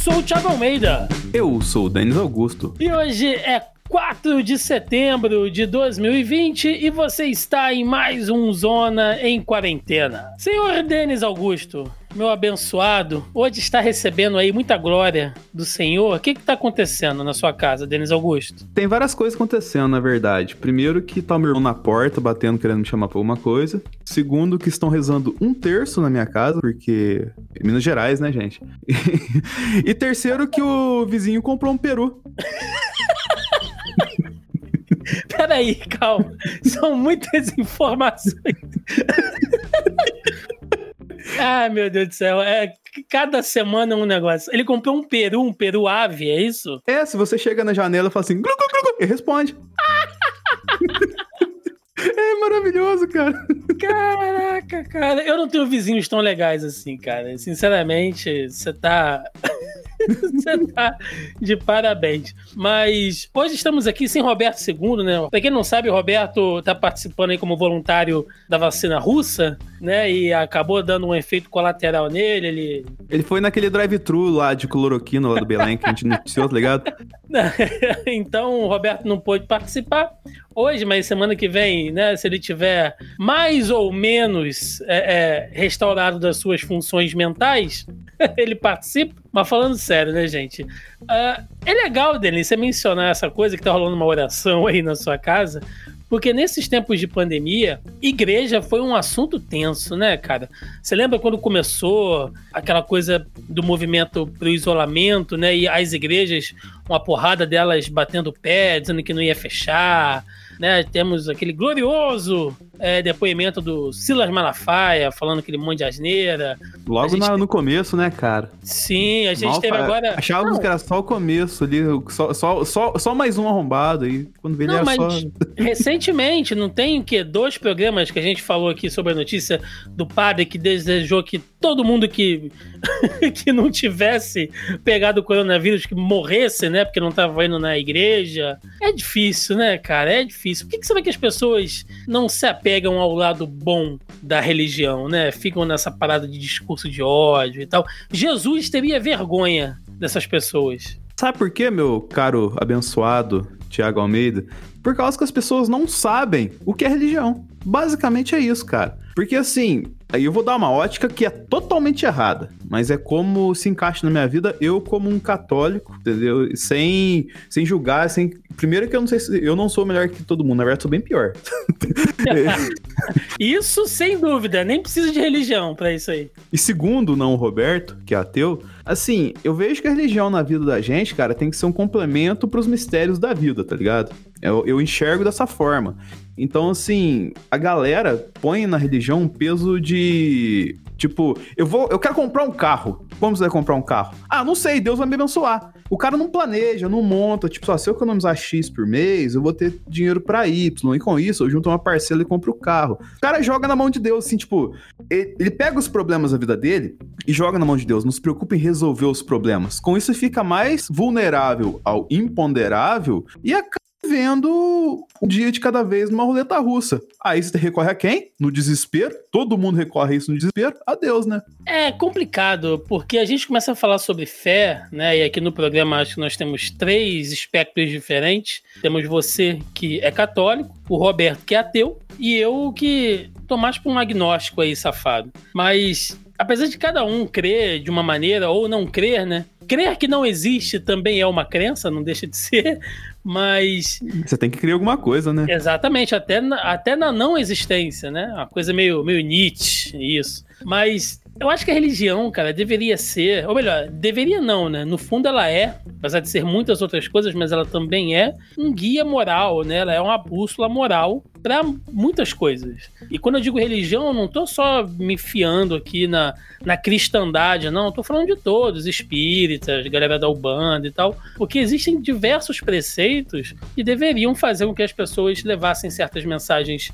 sou o Thiago Almeida. Eu sou o Denis Augusto. E hoje é 4 de setembro de 2020 e você está em mais um Zona em Quarentena. Senhor Denis Augusto, meu abençoado, hoje está recebendo aí muita glória do Senhor. O que está acontecendo na sua casa, Denis Augusto? Tem várias coisas acontecendo, na verdade. Primeiro, que tá o meu irmão na porta, batendo, querendo me chamar pra alguma coisa. Segundo, que estão rezando um terço na minha casa, porque. Minas Gerais, né, gente? e terceiro, que o vizinho comprou um peru. Peraí, calma. São muitas informações. ah, meu Deus do céu. É, cada semana um negócio. Ele comprou um peru, um peru ave, é isso? É, se você chega na janela e fala assim, glu, glu, glu, ele responde. É maravilhoso, cara. Caraca, cara. Eu não tenho vizinhos tão legais assim, cara. Sinceramente, você tá. Você tá de parabéns. Mas hoje estamos aqui sem Roberto II, né? Pra quem não sabe, o Roberto tá participando aí como voluntário da vacina russa, né? E acabou dando um efeito colateral nele. Ele, ele foi naquele drive-thru lá de cloroquina lá do Belém que a gente noticiou, tá ligado? então o Roberto não pôde participar hoje, mas semana que vem, né? Se ele tiver mais ou menos é, é, restaurado das suas funções mentais, ele participa. Mas falando sério, né, gente? Uh, é legal, Denis, você mencionar essa coisa que tá rolando uma oração aí na sua casa, porque nesses tempos de pandemia, igreja foi um assunto tenso, né, cara? Você lembra quando começou aquela coisa do movimento pro isolamento, né? E as igrejas, uma porrada delas batendo pé, dizendo que não ia fechar né? Temos aquele glorioso é, depoimento do Silas Malafaia, falando aquele monte de asneira. Logo na, no começo, né, cara? Sim, a gente Mal, teve agora. Achávamos que era só o começo ali, só, só, só, só mais um arrombado aí. Quando veio não, mas só... recentemente, não tem o quê? Dois programas que a gente falou aqui sobre a notícia do padre que desejou que todo mundo que, que não tivesse pegado o coronavírus, que morresse, né? Porque não tava indo na igreja. É difícil, né, cara? É difícil. Por que, que será que as pessoas não se apegam ao lado bom da religião, né? Ficam nessa parada de discurso de ódio e tal. Jesus teria vergonha dessas pessoas. Sabe por quê, meu caro abençoado Tiago Almeida? Por causa que as pessoas não sabem o que é religião. Basicamente é isso, cara. Porque assim, aí eu vou dar uma ótica que é totalmente errada, mas é como se encaixa na minha vida eu como um católico, entendeu? Sem, sem julgar, sem primeiro que eu não sei se eu não sou melhor que todo mundo, na verdade sou bem pior. isso sem dúvida, nem precisa de religião para isso aí. E segundo, não o Roberto, que é ateu, assim, eu vejo que a religião na vida da gente, cara, tem que ser um complemento para os mistérios da vida, tá ligado? Eu, eu enxergo dessa forma. Então, assim, a galera põe na religião um peso de. Tipo, eu vou. Eu quero comprar um carro. Como você vai comprar um carro? Ah, não sei, Deus vai me abençoar. O cara não planeja, não monta, tipo, só se eu economizar X por mês, eu vou ter dinheiro para Y. E com isso, eu junto uma parcela e compro o carro. O cara joga na mão de Deus, assim, tipo, ele, ele pega os problemas da vida dele e joga na mão de Deus. Não se preocupe em resolver os problemas. Com isso, fica mais vulnerável ao imponderável e acaba vendo um dia de cada vez numa roleta russa. Aí você recorre a quem? No desespero. Todo mundo recorre a isso no desespero. A Deus, né? É complicado, porque a gente começa a falar sobre fé, né? E aqui no programa acho que nós temos três espectros diferentes. Temos você que é católico, o Roberto que é ateu, e eu que tô mais pra um agnóstico aí, safado. Mas apesar de cada um crer de uma maneira ou não crer, né? Crer que não existe também é uma crença, não deixa de ser, mas. Você tem que criar alguma coisa, né? Exatamente, até na, até na não existência, né? Uma coisa meio, meio Nietzsche, isso. Mas eu acho que a religião, cara, deveria ser, ou melhor, deveria não, né? No fundo ela é, apesar de ser muitas outras coisas, mas ela também é um guia moral, né? Ela é uma bússola moral para muitas coisas. E quando eu digo religião, eu não tô só me fiando aqui na, na cristandade, não, eu tô falando de todos, espíritas, galera da Ubanda e tal, porque existem diversos preceitos que deveriam fazer com que as pessoas levassem certas mensagens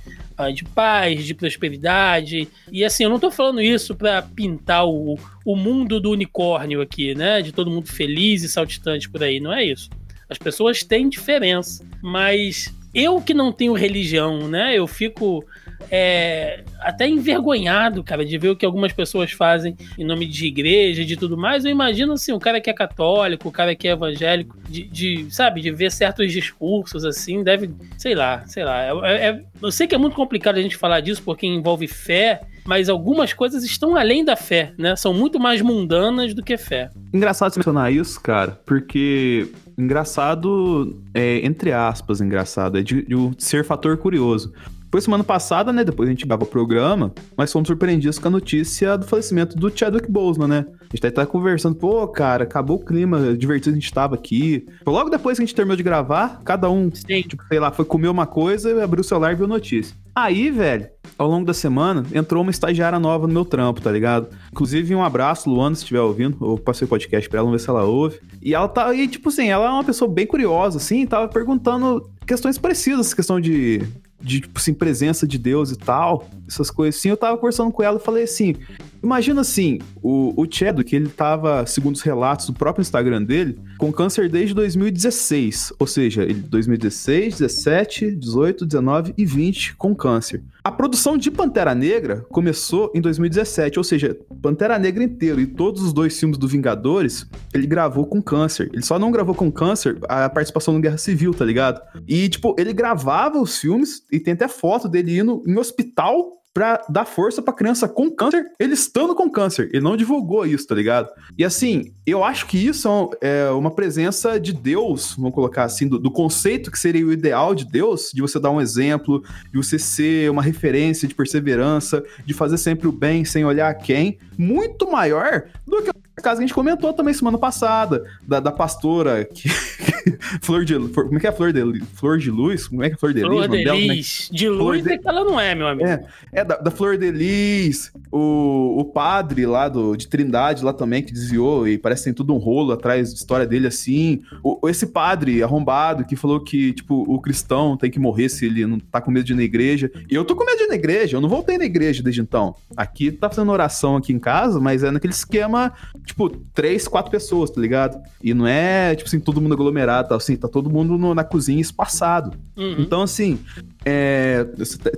de paz, de prosperidade. E assim, eu não tô falando isso para pintar o, o mundo do unicórnio aqui, né? De todo mundo feliz e saltitante por aí. Não é isso. As pessoas têm diferença, mas eu que não tenho religião, né? Eu fico. É, até envergonhado, cara, de ver o que algumas pessoas fazem em nome de igreja de tudo mais. Eu imagino assim, o cara que é católico, o cara que é evangélico, de, de sabe, de ver certos discursos assim, deve, sei lá, sei lá. É, é, eu sei que é muito complicado a gente falar disso porque envolve fé, mas algumas coisas estão além da fé, né? São muito mais mundanas do que fé. Engraçado você mencionar isso, cara, porque engraçado, é, entre aspas, engraçado, é de, de ser fator curioso. Foi semana passada, né? Depois a gente dava o programa, mas fomos surpreendidos com a notícia do falecimento do Chadwick Boseman, né? A gente tá, conversando, pô, cara, acabou o clima divertido a gente tava aqui. Logo depois que a gente terminou de gravar, cada um, Sim. tipo, sei lá, foi comer uma coisa, abriu o celular e viu notícia. Aí, velho, ao longo da semana, entrou uma estagiária nova no meu trampo, tá ligado? Inclusive, um abraço, Luana, se estiver ouvindo. Eu passei o podcast pra ela, vamos ver se ela ouve. E ela tá aí, tipo assim, ela é uma pessoa bem curiosa, assim, tava perguntando questões parecidas, questão de de, tipo assim, presença de Deus e tal, essas coisas assim, eu tava conversando com ela e falei assim, imagina assim, o, o Chadwick, ele tava, segundo os relatos do próprio Instagram dele, com câncer desde 2016, ou seja, ele 2016, 17, 18, 19 e 20 com câncer. A produção de Pantera Negra começou em 2017, ou seja, Pantera Negra inteiro e todos os dois filmes do Vingadores, ele gravou com câncer. Ele só não gravou com câncer a participação no Guerra Civil, tá ligado? E, tipo, ele gravava os filmes e tem até foto dele indo em hospital pra dar força pra criança com câncer, ele estando com câncer. Ele não divulgou isso, tá ligado? E assim, eu acho que isso é uma presença de Deus, vamos colocar assim, do, do, conceito que seria o ideal de Deus, de você dar um exemplo, de você ser uma referência de perseverança, de fazer sempre o bem sem olhar a quem, muito maior do que caso que a gente comentou também semana passada, da, da pastora que. flor de. Como é que é flor de, flor de luz? Como é que é flor de flor Lis? De, Lis. de luz de... é que ela não é, meu amigo. É, é da, da Flor de Lis, o, o padre lá do, de Trindade lá também, que desviou e parece que tem tudo um rolo atrás da história dele assim. O, esse padre arrombado que falou que, tipo, o cristão tem que morrer se ele não tá com medo de ir na igreja. E eu tô com medo de ir na igreja, eu não voltei na igreja desde então. Aqui tá fazendo oração aqui em casa, mas é naquele esquema tipo, três, quatro pessoas, tá ligado? E não é, tipo assim, todo mundo aglomerado, tá, assim, tá todo mundo no, na cozinha espaçado. Uhum. Então, assim, é,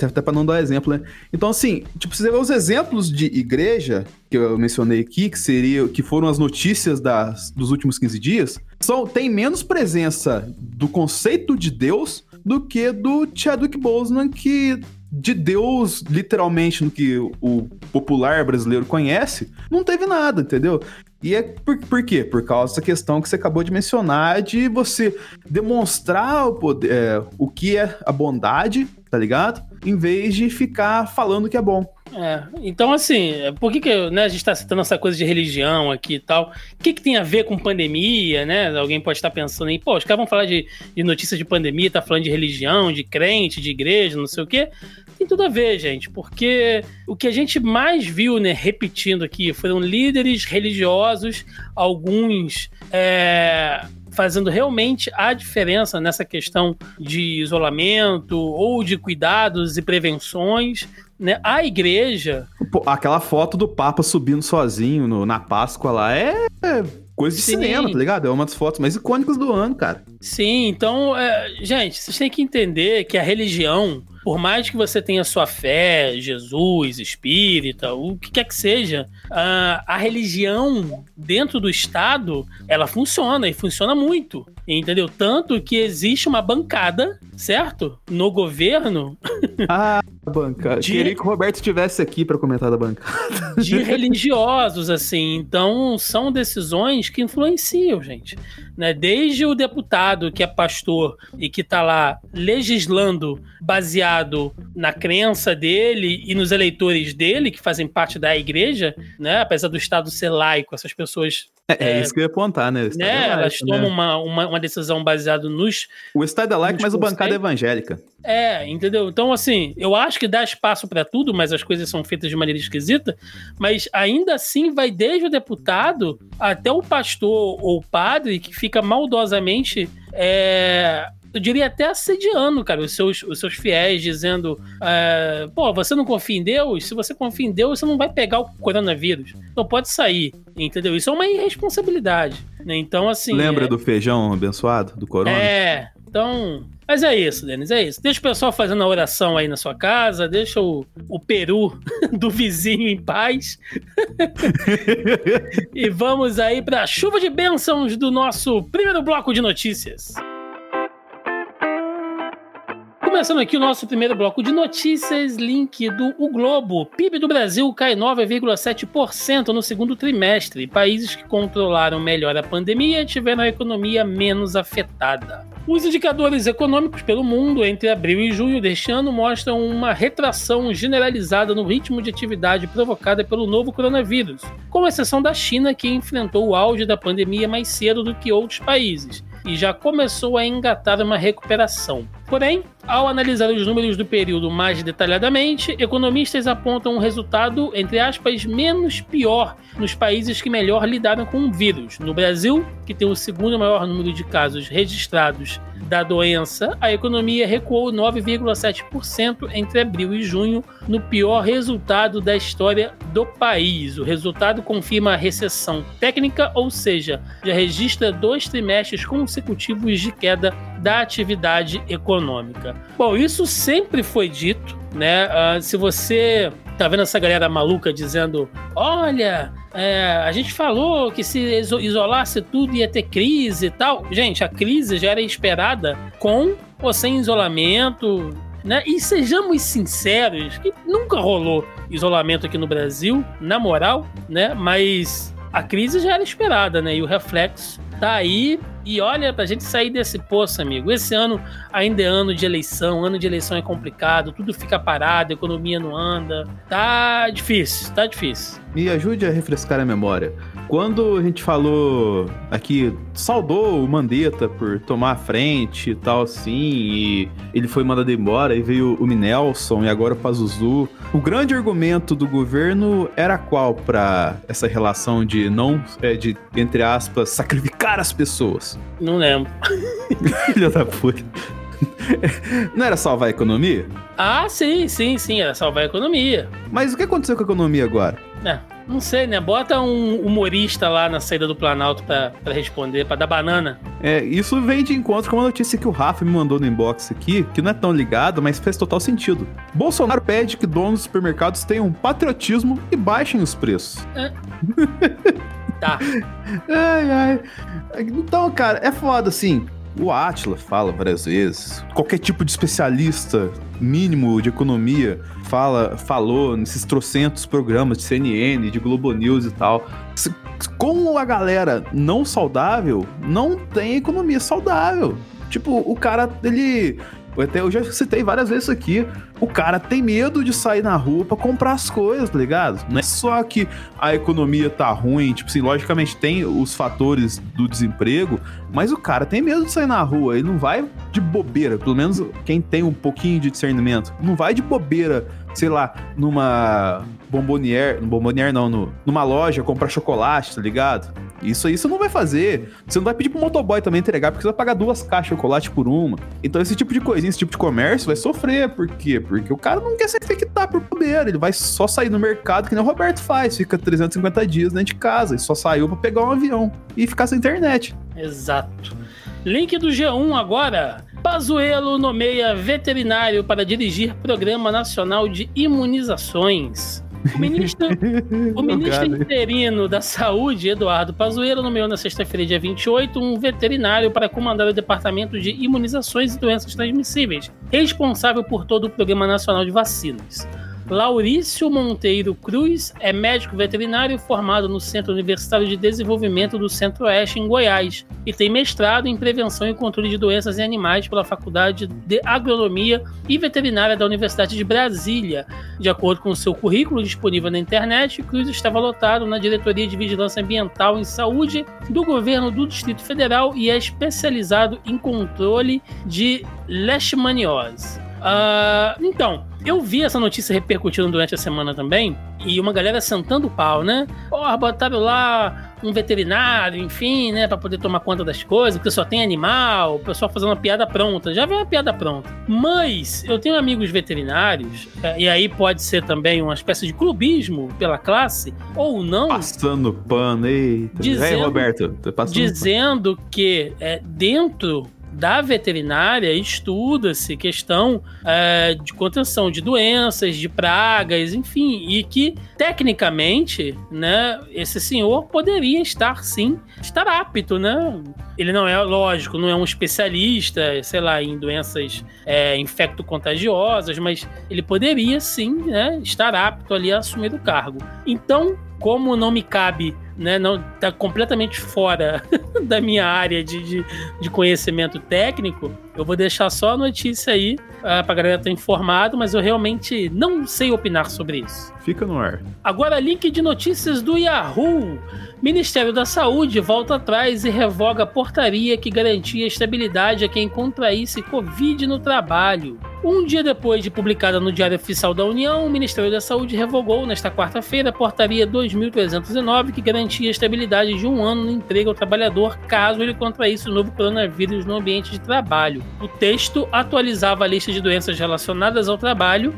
até pra não dar exemplo, né? Então, assim, tipo, você vê os exemplos de igreja que eu mencionei aqui, que seria, que foram as notícias das, dos últimos 15 dias, são, tem menos presença do conceito de Deus do que do Chadwick Boseman, que de Deus, literalmente, no que o popular brasileiro conhece, não teve nada, entendeu? E é por, por quê? Por causa dessa questão que você acabou de mencionar de você demonstrar o, poder, é, o que é a bondade, tá ligado? Em vez de ficar falando que é bom. É, então assim, por que, que né, a gente está citando essa coisa de religião aqui e tal? O que, que tem a ver com pandemia, né? Alguém pode estar pensando aí, pô, os caras vão falar de, de notícias de pandemia, tá falando de religião, de crente, de igreja, não sei o quê. Tem tudo a ver, gente, porque o que a gente mais viu, né, repetindo aqui, foram líderes religiosos, alguns é, fazendo realmente a diferença nessa questão de isolamento ou de cuidados e prevenções. Né? A igreja. Pô, aquela foto do Papa subindo sozinho no, na Páscoa lá é coisa de Sim. cinema, tá ligado? É uma das fotos mais icônicas do ano, cara. Sim, então, é, gente, vocês têm que entender que a religião por mais que você tenha sua fé, Jesus, espírita, o que quer que seja, a, a religião dentro do Estado, ela funciona e funciona muito. Entendeu? Tanto que existe uma bancada, certo? No governo. Ah, bancada. De... Queria que o Roberto estivesse aqui para comentar da bancada. De religiosos, assim. Então, são decisões que influenciam, gente né? Desde o deputado que é pastor e que está lá legislando baseado na crença dele e nos eleitores dele, que fazem parte da igreja, né? Apesar do Estado ser laico, essas pessoas é, é, isso que eu ia apontar, né? né? É Elas tomam né? uma, uma, uma, decisão baseada nos. O Estado é laico, mas o bancada é evangélica. É, entendeu? Então, assim, eu acho que dá espaço para tudo, mas as coisas são feitas de maneira esquisita. Mas ainda assim, vai desde o deputado até o pastor ou o padre que fica maldosamente. É, eu diria até assediando, cara, os seus, os seus fiéis, dizendo: é, pô, você não confia em Deus? Se você confia em Deus, você não vai pegar o coronavírus. Então pode sair, entendeu? Isso é uma irresponsabilidade. Né? Então, assim. Lembra é... do feijão abençoado, do corona? É. Então, Mas é isso, Denis, é isso. Deixa o pessoal fazendo a oração aí na sua casa, deixa o, o peru do vizinho em paz. e vamos aí para a chuva de bênçãos do nosso primeiro bloco de notícias. Começando aqui o nosso primeiro bloco de notícias, link do O Globo. PIB do Brasil cai 9,7% no segundo trimestre. Países que controlaram melhor a pandemia tiveram a economia menos afetada. Os indicadores econômicos pelo mundo entre abril e junho deste ano mostram uma retração generalizada no ritmo de atividade provocada pelo novo coronavírus, com exceção da China, que enfrentou o auge da pandemia mais cedo do que outros países e já começou a engatar uma recuperação. Porém, ao analisar os números do período mais detalhadamente, economistas apontam um resultado, entre aspas, menos pior nos países que melhor lidaram com o vírus. No Brasil, que tem o segundo maior número de casos registrados da doença, a economia recuou 9,7% entre abril e junho, no pior resultado da história do país. O resultado confirma a recessão técnica, ou seja, já registra dois trimestres consecutivos de queda da atividade econômica. Bom, isso sempre foi dito, né? Uh, se você tá vendo essa galera maluca dizendo: olha, é, a gente falou que se isolasse tudo ia ter crise e tal. Gente, a crise já era esperada com ou sem isolamento. Né? E sejamos sinceros, que nunca rolou isolamento aqui no Brasil, na moral, né? Mas a crise já era esperada, né? E o reflexo tá aí. E olha, pra gente sair desse poço, amigo. Esse ano ainda é ano de eleição. Ano de eleição é complicado, tudo fica parado, a economia não anda. Tá difícil, tá difícil. Me ajude a refrescar a memória. Quando a gente falou aqui, saudou o Mandetta por tomar a frente e tal, assim, e ele foi mandado embora, e veio o Minelson e agora o Pazuzu. O grande argumento do governo era qual para essa relação de não, é, de, entre aspas, sacrificar as pessoas? Não lembro. Filha da puta. Não era salvar a economia? Ah, sim, sim, sim, era salvar a economia. Mas o que aconteceu com a economia agora? É, não sei, né? Bota um humorista lá na saída do Planalto pra, pra responder, pra dar banana. É, isso vem de encontro com uma notícia que o Rafa me mandou no inbox aqui, que não é tão ligado, mas fez total sentido. Bolsonaro pede que donos dos supermercados tenham patriotismo e baixem os preços. É. tá. Ai, ai. Então, cara, é foda, assim. O Atila fala várias vezes. Qualquer tipo de especialista mínimo de economia fala, falou nesses trocentos programas de CNN, de Globo News e tal. Como a galera não saudável não tem economia saudável. Tipo, o cara, ele até eu já citei várias vezes aqui. O cara tem medo de sair na rua pra comprar as coisas, tá ligado? Não é só que a economia tá ruim, tipo assim, logicamente tem os fatores do desemprego, mas o cara tem medo de sair na rua. Ele não vai de bobeira, pelo menos quem tem um pouquinho de discernimento, não vai de bobeira sei lá, numa bombonier, no bombonier não, no, numa loja comprar chocolate, tá ligado? Isso aí você não vai fazer. Você não vai pedir pro motoboy também entregar, porque você vai pagar duas caixas de chocolate por uma. Então esse tipo de coisinha, esse tipo de comércio vai sofrer. Por quê? Porque o cara não quer se infectar por bobeira. Ele vai só sair no mercado, que nem o Roberto faz. Fica 350 dias dentro de casa e só saiu para pegar um avião e ficar sem internet. Exato. Link do G1 agora. Pazuello nomeia veterinário para dirigir Programa Nacional de Imunizações. O ministro, o ministro interino da Saúde, Eduardo Pazuello, nomeou na sexta-feira, dia 28, um veterinário para comandar o Departamento de Imunizações e Doenças Transmissíveis, responsável por todo o Programa Nacional de Vacinas. Laurício Monteiro Cruz é médico veterinário formado no Centro Universitário de Desenvolvimento do Centro-Oeste, em Goiás, e tem mestrado em Prevenção e Controle de Doenças em Animais pela Faculdade de Agronomia e Veterinária da Universidade de Brasília. De acordo com seu currículo disponível na internet, Cruz estava lotado na Diretoria de Vigilância Ambiental em Saúde do Governo do Distrito Federal e é especializado em controle de leishmaniose. Uh, então, eu vi essa notícia repercutindo durante a semana também, e uma galera sentando o pau, né? Porra, botaram lá um veterinário, enfim, né, para poder tomar conta das coisas, porque só tem animal, o pessoal fazendo uma piada pronta. Já veio uma piada pronta. Mas eu tenho amigos veterinários, é, e aí pode ser também uma espécie de clubismo pela classe, ou não. Passando pano, eita. Dizendo, Roberto, dizendo que é, dentro da veterinária estuda-se questão é, de contenção de doenças, de pragas, enfim, e que tecnicamente, né, esse senhor poderia estar sim, estar apto, né? Ele não é, lógico, não é um especialista, sei lá, em doenças é, infecto-contagiosas, mas ele poderia sim, né, estar apto ali a assumir o cargo. Então, como não me cabe né, não tá completamente fora da minha área de, de, de, conhecimento técnico, eu vou deixar só a notícia aí uh, pra galera estar informado, mas eu realmente não sei opinar sobre isso. Fica no ar. Agora, link de notícias do Yahoo. Ministério da Saúde volta atrás e revoga a portaria que garantia estabilidade a quem contraísse Covid no trabalho. Um dia depois de publicada no Diário Oficial da União, o Ministério da Saúde revogou nesta quarta-feira a portaria 2309 que garantia estabilidade de um ano no emprego ao trabalhador caso ele contraísse o novo coronavírus no ambiente de trabalho. O texto atualizava a lista de doenças relacionadas ao trabalho,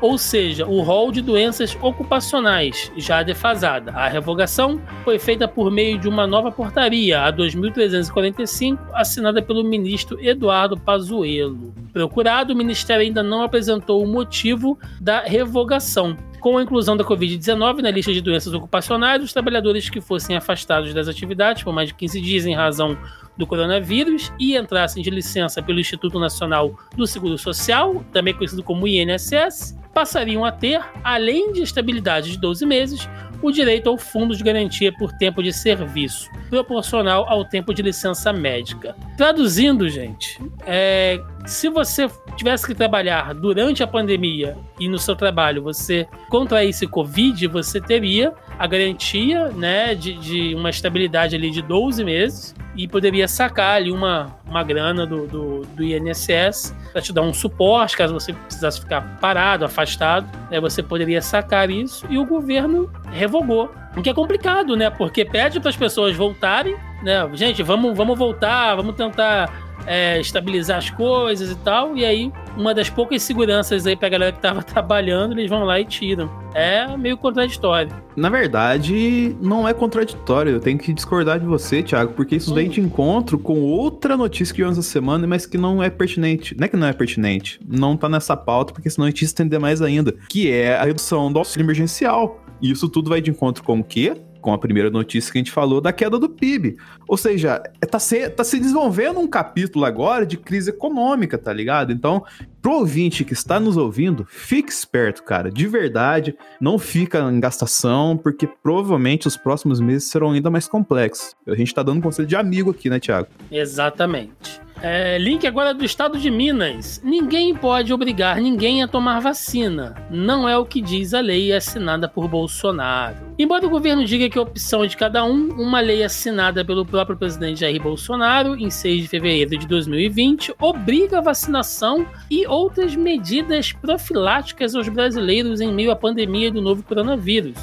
ou seja, o rol de doenças ocupacionais, já defasada. A revogação foi feita por meio de uma nova portaria, a 2345, assinada pelo ministro Eduardo Pazuello. Procurado, o ministério ainda não apresentou o motivo da revogação. Com a inclusão da Covid-19 na lista de doenças ocupacionais, os trabalhadores que fossem afastados das atividades por mais de 15 dias em razão do coronavírus e entrassem de licença pelo Instituto Nacional do Seguro Social, também conhecido como INSS, passariam a ter, além de estabilidade de 12 meses, o direito ao fundo de garantia por tempo de serviço, proporcional ao tempo de licença médica. Traduzindo, gente, é, se você tivesse que trabalhar durante a pandemia e no seu trabalho você contraísse Covid, você teria a garantia né, de, de uma estabilidade ali de 12 meses e poderia sacar ali uma, uma grana do, do, do INSS para te dar um suporte caso você precisasse ficar parado, afastado. Né, você poderia sacar isso e o governo revogou. O que é complicado, né? Porque pede para as pessoas voltarem, né? Gente, vamos, vamos voltar, vamos tentar é, estabilizar as coisas e tal. E aí, uma das poucas seguranças aí pra galera que tava trabalhando, eles vão lá e tiram. É meio contraditório. Na verdade, não é contraditório. Eu tenho que discordar de você, Thiago, porque isso vem de encontro com outra notícia que vimos essa semana, mas que não é pertinente. Não é que não é pertinente, não tá nessa pauta, porque senão a gente ia estender mais ainda. Que é a redução do auxílio emergencial. E isso tudo vai de encontro com o quê? Com a primeira notícia que a gente falou da queda do PIB. Ou seja, tá se, tá se desenvolvendo um capítulo agora de crise econômica, tá ligado? Então, pro ouvinte que está nos ouvindo, fique esperto, cara, de verdade, não fica em gastação, porque provavelmente os próximos meses serão ainda mais complexos. A gente tá dando um conselho de amigo aqui, né, Thiago? Exatamente. É, link agora do estado de Minas. Ninguém pode obrigar ninguém a tomar vacina. Não é o que diz a lei assinada por Bolsonaro. Embora o governo diga que a opção é de cada um, uma lei assinada pelo próprio presidente Jair Bolsonaro em 6 de fevereiro de 2020 obriga a vacinação e outras medidas profiláticas aos brasileiros em meio à pandemia do novo coronavírus.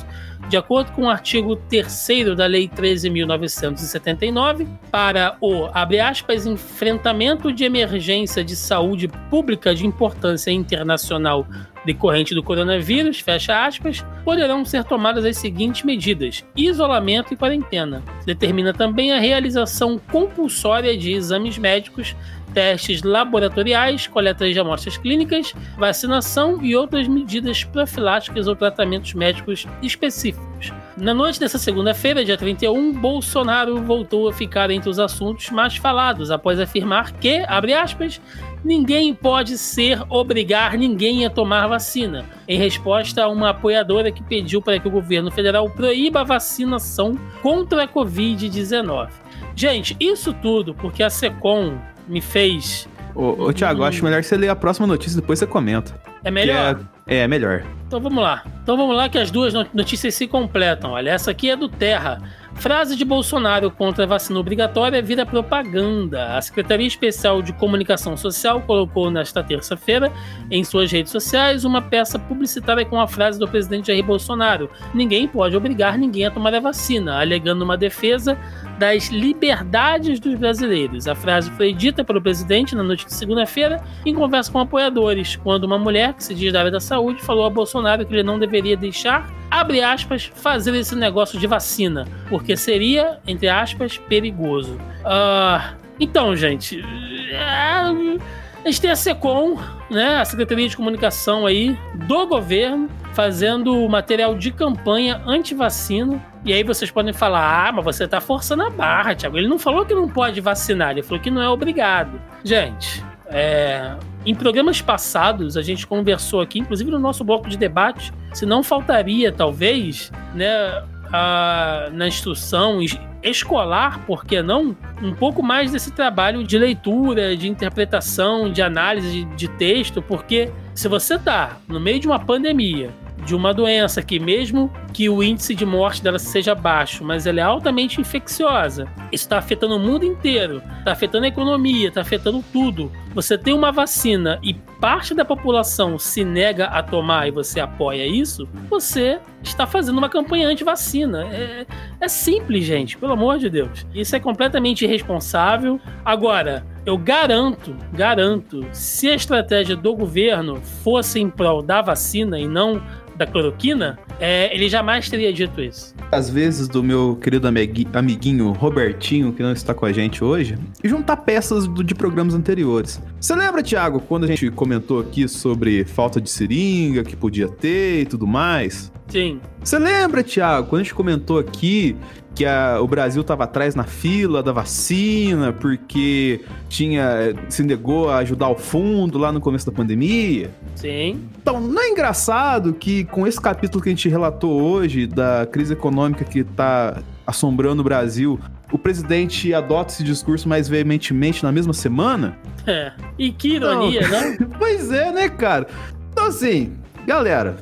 De acordo com o artigo 3 da Lei 13.979, para o, abre aspas, enfrentamento de emergência de saúde pública de importância internacional decorrente do coronavírus, fecha aspas, poderão ser tomadas as seguintes medidas: isolamento e quarentena. Determina também a realização compulsória de exames médicos testes laboratoriais, coletas de amostras clínicas, vacinação e outras medidas profiláticas ou tratamentos médicos específicos. Na noite dessa segunda-feira, dia 31, Bolsonaro voltou a ficar entre os assuntos mais falados após afirmar que, abre aspas, ninguém pode ser obrigar ninguém a tomar vacina, em resposta a uma apoiadora que pediu para que o governo federal proíba a vacinação contra a Covid-19. Gente, isso tudo porque a SECOM me fez. Ô, ô Thiago, hum. acho melhor você ler a próxima notícia e depois você comenta. É melhor? É, é, melhor. Então vamos lá. Então vamos lá que as duas notícias se completam. Olha, essa aqui é do Terra. Frase de Bolsonaro contra a vacina obrigatória vira propaganda. A Secretaria Especial de Comunicação Social colocou nesta terça-feira em suas redes sociais uma peça publicitária com a frase do presidente Jair Bolsonaro: Ninguém pode obrigar ninguém a tomar a vacina, alegando uma defesa das liberdades dos brasileiros. A frase foi dita pelo presidente na noite de segunda-feira em conversa com apoiadores, quando uma mulher que se diz da área da saúde falou a Bolsonaro que ele não deveria deixar, abre aspas, fazer esse negócio de vacina, porque seria, entre aspas, perigoso. Uh, Então, gente, é, a gente tem a SECOM, né, a Secretaria de Comunicação aí do governo, fazendo material de campanha anti-vacina. E aí vocês podem falar: ah, mas você tá forçando a barra, Thiago. Ele não falou que não pode vacinar, ele falou que não é obrigado. Gente, é, em programas passados, a gente conversou aqui, inclusive no nosso bloco de debate, se não faltaria, talvez, né, a, na instrução escolar, por que não, um pouco mais desse trabalho de leitura, de interpretação, de análise de, de texto, porque se você está no meio de uma pandemia, de uma doença que, mesmo que o índice de morte dela seja baixo, mas ela é altamente infecciosa, isso está afetando o mundo inteiro, está afetando a economia, está afetando tudo. Você tem uma vacina e parte da população se nega a tomar e você apoia isso, você está fazendo uma campanha anti-vacina. É, é simples, gente, pelo amor de Deus. Isso é completamente irresponsável. Agora, eu garanto, garanto, se a estratégia do governo fosse em prol da vacina e não da cloroquina, é, ele jamais teria dito isso. Às vezes, do meu querido amiguinho Robertinho, que não está com a gente hoje, e juntar peças do, de programas anteriores. Você lembra, Thiago, quando a gente comentou aqui sobre falta de seringa que podia ter e tudo mais? Sim. Você lembra, Thiago, quando a gente comentou aqui que a, o Brasil estava atrás na fila da vacina porque tinha se negou a ajudar o fundo lá no começo da pandemia? Sim. Então, não é engraçado que com esse capítulo que a gente relatou hoje da crise econômica que está assombrando o Brasil, o presidente adota esse discurso mais veementemente na mesma semana? É. E que ironia, não, né? pois é, né, cara? Então, assim, Galera,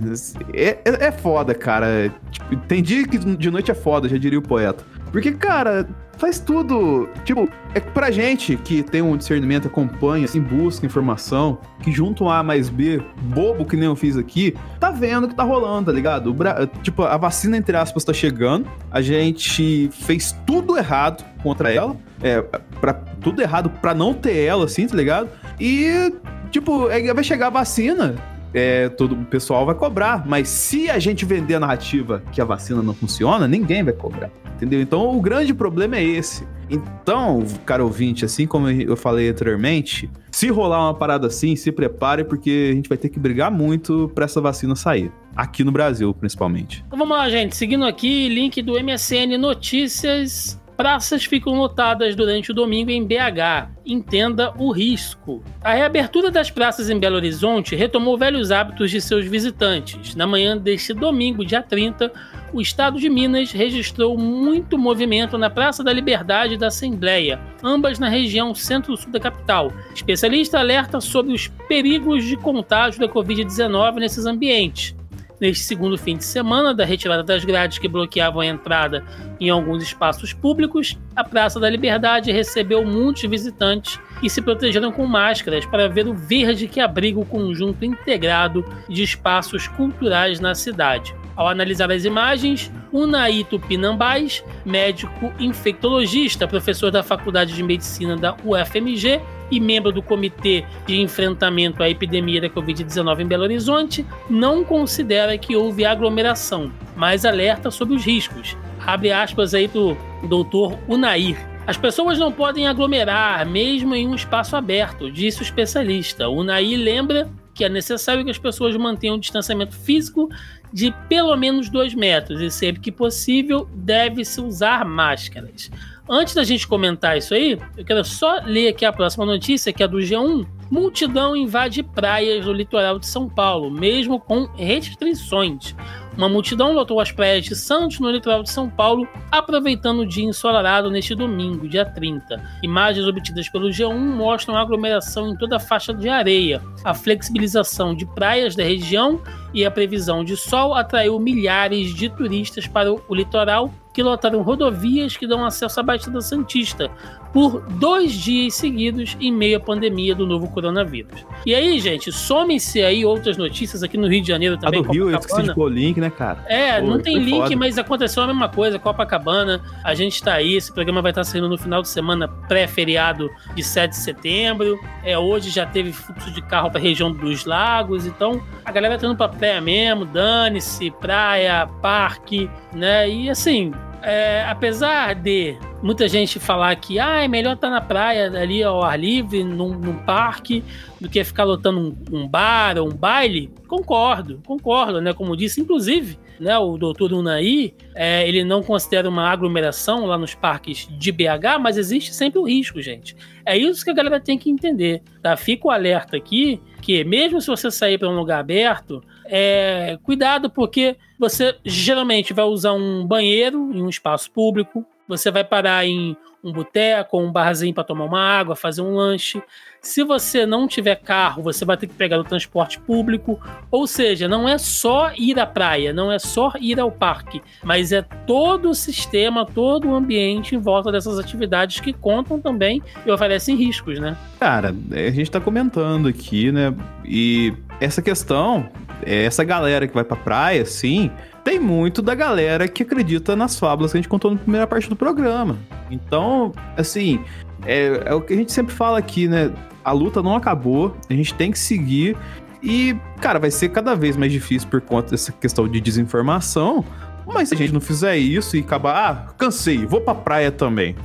é, é, é foda, cara. Tipo, tem dia que de noite é foda, já diria o poeta. Porque, cara, faz tudo. Tipo, é pra gente que tem um discernimento, acompanha, assim, busca informação, que junto um A mais B, bobo que nem eu fiz aqui, tá vendo que tá rolando, tá ligado? Bra... Tipo, a vacina, entre aspas, tá chegando. A gente fez tudo errado contra ela. É, pra, tudo errado pra não ter ela, assim, tá ligado? E, tipo, é, vai chegar a vacina é, todo o pessoal vai cobrar. Mas se a gente vender a narrativa que a vacina não funciona, ninguém vai cobrar. Entendeu? Então o grande problema é esse. Então, cara ouvinte, assim como eu falei anteriormente, se rolar uma parada assim, se prepare, porque a gente vai ter que brigar muito para essa vacina sair. Aqui no Brasil, principalmente. Então vamos lá, gente. Seguindo aqui, link do MSN Notícias Praças ficam lotadas durante o domingo em BH. Entenda o risco. A reabertura das praças em Belo Horizonte retomou velhos hábitos de seus visitantes. Na manhã deste domingo, dia 30, o estado de Minas registrou muito movimento na Praça da Liberdade e da Assembleia, ambas na região centro-sul da capital. Especialista alerta sobre os perigos de contágio da Covid-19 nesses ambientes neste segundo fim de semana da retirada das grades que bloqueavam a entrada em alguns espaços públicos, a Praça da Liberdade recebeu muitos visitantes e se protegeram com máscaras para ver o verde que abriga o conjunto integrado de espaços culturais na cidade. Ao analisar as imagens, Unai Tupinambás, médico infectologista, professor da Faculdade de Medicina da UFMG e membro do Comitê de Enfrentamento à Epidemia da Covid-19 em Belo Horizonte, não considera que houve aglomeração, mas alerta sobre os riscos. Abre aspas aí do doutor Unair. As pessoas não podem aglomerar, mesmo em um espaço aberto, disse o especialista. O Unair lembra que é necessário que as pessoas mantenham o distanciamento físico de pelo menos dois metros e sempre que possível deve-se usar máscaras. Antes da gente comentar isso aí, eu quero só ler aqui a próxima notícia, que é do G1. Multidão invade praias do litoral de São Paulo, mesmo com restrições. Uma multidão lotou as praias de Santos, no litoral de São Paulo, aproveitando o dia ensolarado neste domingo, dia 30. Imagens obtidas pelo G1 mostram a aglomeração em toda a faixa de areia. A flexibilização de praias da região e a previsão de sol atraiu milhares de turistas para o litoral que lotaram rodovias que dão acesso à Baixada Santista por dois dias seguidos em meio à pandemia do novo coronavírus. E aí, gente, somem-se aí outras notícias aqui no Rio de Janeiro também. A do Rio, eu esqueci de pôr link, né, cara? É, Pô, não tem link, foda. mas aconteceu a mesma coisa. Copacabana, a gente tá aí. Esse programa vai estar saindo no final de semana pré-feriado de 7 de setembro. É, hoje já teve fluxo de carro para a região dos lagos. Então, a galera tá indo pra praia mesmo, dane-se, praia, parque, né? E assim, é, apesar de muita gente falar que ah, é melhor estar tá na praia ali ao ar livre, num, num parque, do que ficar lotando um, um, bar ou um baile, concordo, concordo, né? Como disse, inclusive, né, o doutor Unai, é, ele não considera uma aglomeração lá nos parques de BH, mas existe sempre o risco, gente. É isso que a galera tem que entender, tá? Fica o alerta aqui que mesmo se você sair para um lugar aberto, é, cuidado porque você geralmente vai usar um banheiro em um espaço público, você vai parar em um boteco, um barzinho para tomar uma água, fazer um lanche. Se você não tiver carro, você vai ter que pegar o transporte público. Ou seja, não é só ir à praia, não é só ir ao parque, mas é todo o sistema, todo o ambiente em volta dessas atividades que contam também e oferecem riscos, né? Cara, a gente tá comentando aqui, né? E essa questão, essa galera que vai pra praia, sim, tem muito da galera que acredita nas fábulas que a gente contou na primeira parte do programa. Então, assim, é, é o que a gente sempre fala aqui, né? A luta não acabou, a gente tem que seguir. E, cara, vai ser cada vez mais difícil por conta dessa questão de desinformação. Mas se a gente não fizer isso e acabar, ah, cansei, vou pra praia também.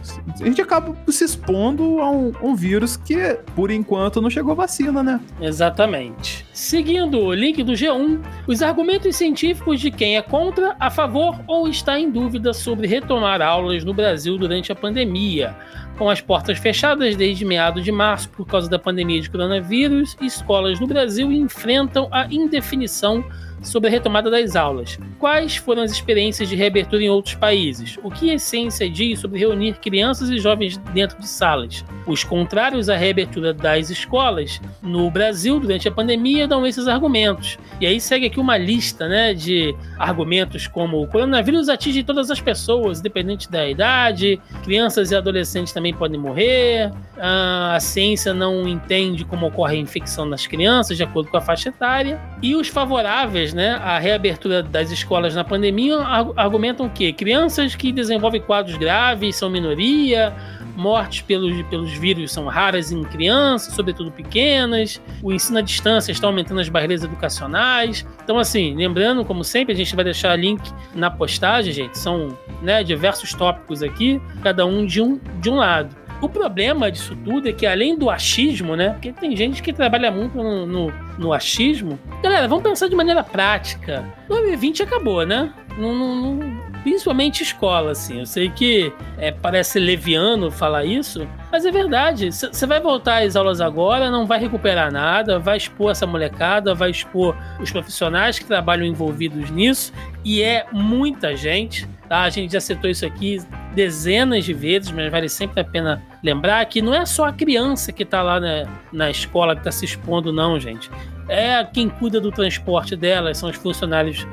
A gente acaba se expondo a um, um vírus que, por enquanto, não chegou vacina, né? Exatamente. Seguindo o link do G1, os argumentos científicos de quem é contra, a favor ou está em dúvida sobre retomar aulas no Brasil durante a pandemia. Com as portas fechadas desde meados de março por causa da pandemia de coronavírus, escolas no Brasil enfrentam a indefinição sobre a retomada das aulas. Quais foram as experiências de reabertura em outros países? O que a ciência diz sobre reunir crianças e jovens dentro de salas? Os contrários à reabertura das escolas no Brasil durante a pandemia dão esses argumentos. E aí segue aqui uma lista né, de argumentos como o coronavírus atinge todas as pessoas, independente da idade, crianças e adolescentes também podem morrer, a ciência não entende como ocorre a infecção nas crianças, de acordo com a faixa etária, e os favoráveis né, a reabertura das escolas na pandemia argumentam que crianças que desenvolvem quadros graves são minoria, mortes pelos, pelos vírus são raras em crianças, sobretudo pequenas, o ensino à distância está aumentando as barreiras educacionais. Então, assim, lembrando, como sempre, a gente vai deixar link na postagem, gente, são né, diversos tópicos aqui, cada um de um, de um lado. O problema disso tudo é que, além do achismo, né? Porque tem gente que trabalha muito no, no, no achismo. Galera, vamos pensar de maneira prática. 2020 acabou, né? Não, não, não, principalmente escola, assim. Eu sei que é, parece leviano falar isso, mas é verdade. Você vai voltar às aulas agora, não vai recuperar nada, vai expor essa molecada, vai expor os profissionais que trabalham envolvidos nisso, e é muita gente. Tá? A gente já citou isso aqui dezenas de vezes, mas vale sempre a pena lembrar que não é só a criança que está lá na, na escola que está se expondo, não, gente. É quem cuida do transporte delas, são os funcionários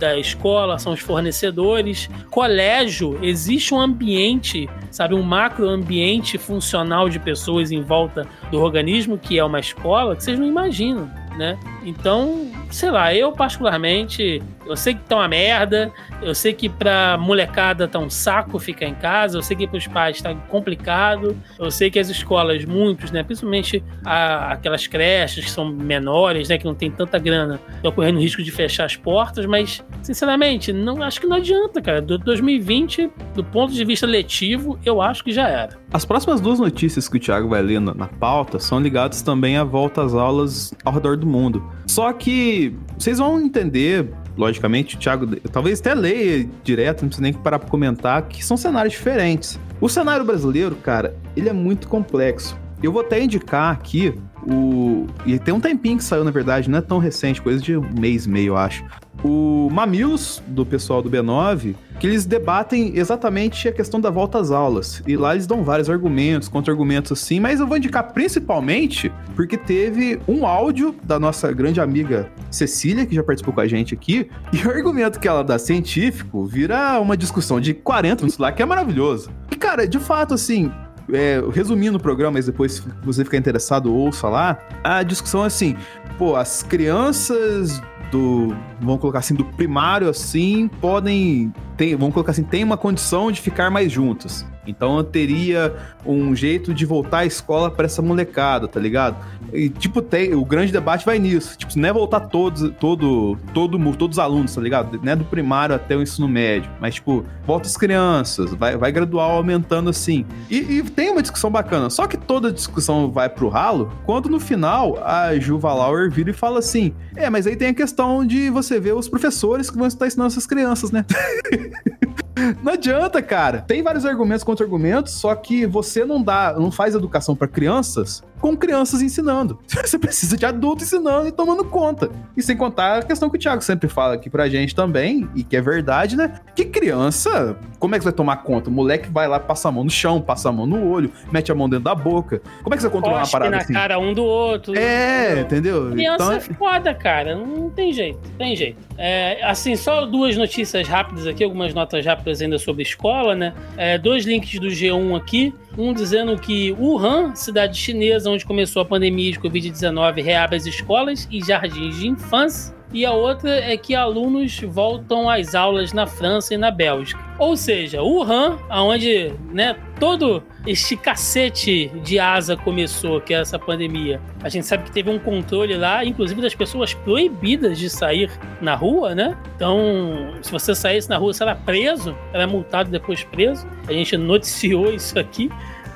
da escola, são os fornecedores. Colégio, existe um ambiente, sabe, um macro ambiente funcional de pessoas em volta do organismo, que é uma escola, que vocês não imaginam, né? Então, sei lá, eu particularmente, eu sei que tá uma merda, eu sei que pra molecada tá um saco ficar em casa, eu sei que pros pais tá complicado, eu sei que as escolas, muitos, né, principalmente a, aquelas creches que são menores, né, que não tem tanta grana, estão correndo risco de fechar as portas, mas, sinceramente, não acho que não adianta, cara. Do 2020, do ponto de vista letivo, eu acho que já era. As próximas duas notícias que o Thiago vai ler na, na pauta são ligadas também à volta às aulas ao redor do mundo. Só que vocês vão entender, logicamente, o Thiago talvez até leia direto, não precisa nem parar para comentar, que são cenários diferentes. O cenário brasileiro, cara, ele é muito complexo. Eu vou até indicar aqui o. E tem um tempinho que saiu, na verdade, não é tão recente, coisa de um mês e meio, eu acho o Mamilos, do pessoal do B9, que eles debatem exatamente a questão da volta às aulas. E lá eles dão vários argumentos, contra-argumentos assim, mas eu vou indicar principalmente porque teve um áudio da nossa grande amiga Cecília, que já participou com a gente aqui, e o argumento que ela dá científico vira uma discussão de 40 minutos lá, que é maravilhoso. E, cara, de fato, assim, é, resumindo o programa, mas depois se você ficar interessado, ouça lá. A discussão é assim: pô, as crianças do, vamos colocar assim, do primário assim, podem, tem, vamos colocar assim, tem uma condição de ficar mais juntos. Então eu teria um jeito de voltar à escola para essa molecada, tá ligado? E, tipo, tem, o grande debate vai nisso. Tipo, não é voltar todos, todo, todo, todos os alunos, tá ligado? Não é do primário até o ensino médio. Mas, tipo, volta as crianças, vai, vai gradual aumentando assim. E, e tem uma discussão bacana. Só que toda discussão vai pro ralo quando no final a Juva Lauer vira e fala assim: É, mas aí tem a questão de você ver os professores que vão estar ensinando essas crianças, né? Não adianta, cara. Tem vários argumentos contra argumentos, só que você não dá, não faz educação para crianças com crianças ensinando. Você precisa de adulto ensinando e tomando conta. E sem contar a questão que o Thiago sempre fala aqui pra gente também, e que é verdade, né? Que criança, como é que você vai tomar conta? O moleque vai lá, passa a mão no chão, passa a mão no olho, mete a mão dentro da boca. Como é que você controla uma parada na assim? cara um do outro. É, entendeu? Criança então... é foda, cara. Não tem jeito, tem jeito. É, assim, só duas notícias rápidas aqui, algumas notas rápidas ainda sobre escola, né? É, dois links do G1 aqui. Um dizendo que Wuhan, cidade chinesa onde começou a pandemia de Covid-19, reabre as escolas e jardins de infância. E a outra é que alunos voltam às aulas na França e na Bélgica. Ou seja, Wuhan, aonde né, todo este cacete de asa começou, que é essa pandemia. A gente sabe que teve um controle lá, inclusive das pessoas proibidas de sair na rua, né? Então, se você saísse na rua, você era preso, era multado depois preso. A gente noticiou isso aqui.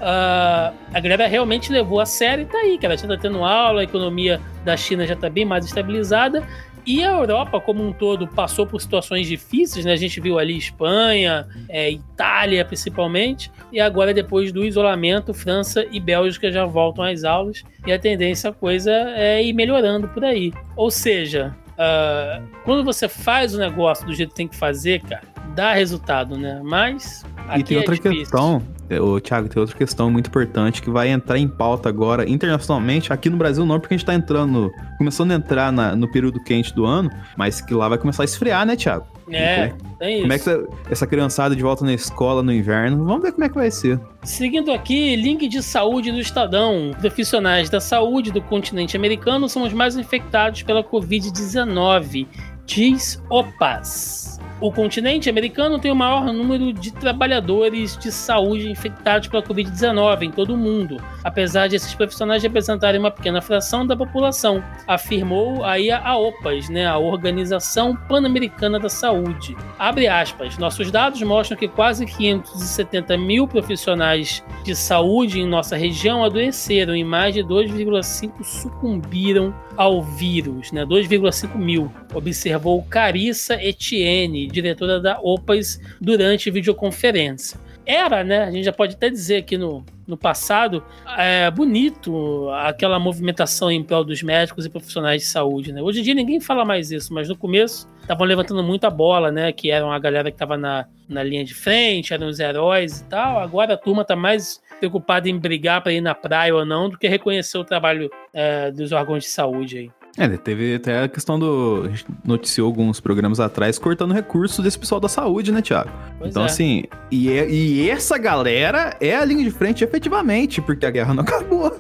Uh, a galera realmente levou a sério e tá aí, cara. Já tá tendo aula, a economia da China já tá bem mais estabilizada. E a Europa, como um todo, passou por situações difíceis, né? A gente viu ali Espanha, é, Itália principalmente, e agora, depois do isolamento, França e Bélgica já voltam às aulas, e a tendência a coisa é ir melhorando por aí. Ou seja, uh, quando você faz o negócio do jeito que tem que fazer, cara, dá resultado, né? Mas. e tem é outra questão o Thiago, tem outra questão muito importante que vai entrar em pauta agora internacionalmente. Aqui no Brasil não, porque a gente tá entrando, começando a entrar na, no período quente do ano, mas que lá vai começar a esfriar, né, Thiago? É, tem isso. Como é que essa, essa criançada de volta na escola no inverno? Vamos ver como é que vai ser. Seguindo aqui, link de saúde do Estadão. Profissionais da saúde do continente americano são os mais infectados pela Covid-19, diz OPAS. O continente americano tem o maior número de trabalhadores de saúde infectados pela Covid-19 em todo o mundo, apesar de esses profissionais representarem uma pequena fração da população, afirmou aí a OPAS, né, a Organização Pan-Americana da Saúde. Abre aspas, nossos dados mostram que quase 570 mil profissionais de saúde em nossa região adoeceram e mais de 2,5 sucumbiram ao vírus, né, 2,5 mil, observou Carissa Etienne, diretora da OPAS, durante videoconferência. Era, né? A gente já pode até dizer aqui no, no passado, é bonito aquela movimentação em prol dos médicos e profissionais de saúde, né? Hoje em dia ninguém fala mais isso, mas no começo estavam levantando muito a bola, né? Que eram a galera que estava na, na linha de frente, eram os heróis e tal. Agora a turma está mais preocupada em brigar para ir na praia ou não do que reconhecer o trabalho é, dos órgãos de saúde aí. É, teve até a questão do. A gente noticiou alguns programas atrás cortando recursos desse pessoal da saúde, né, Thiago? Pois então, é. assim, e, é, e essa galera é a linha de frente efetivamente, porque a guerra não acabou.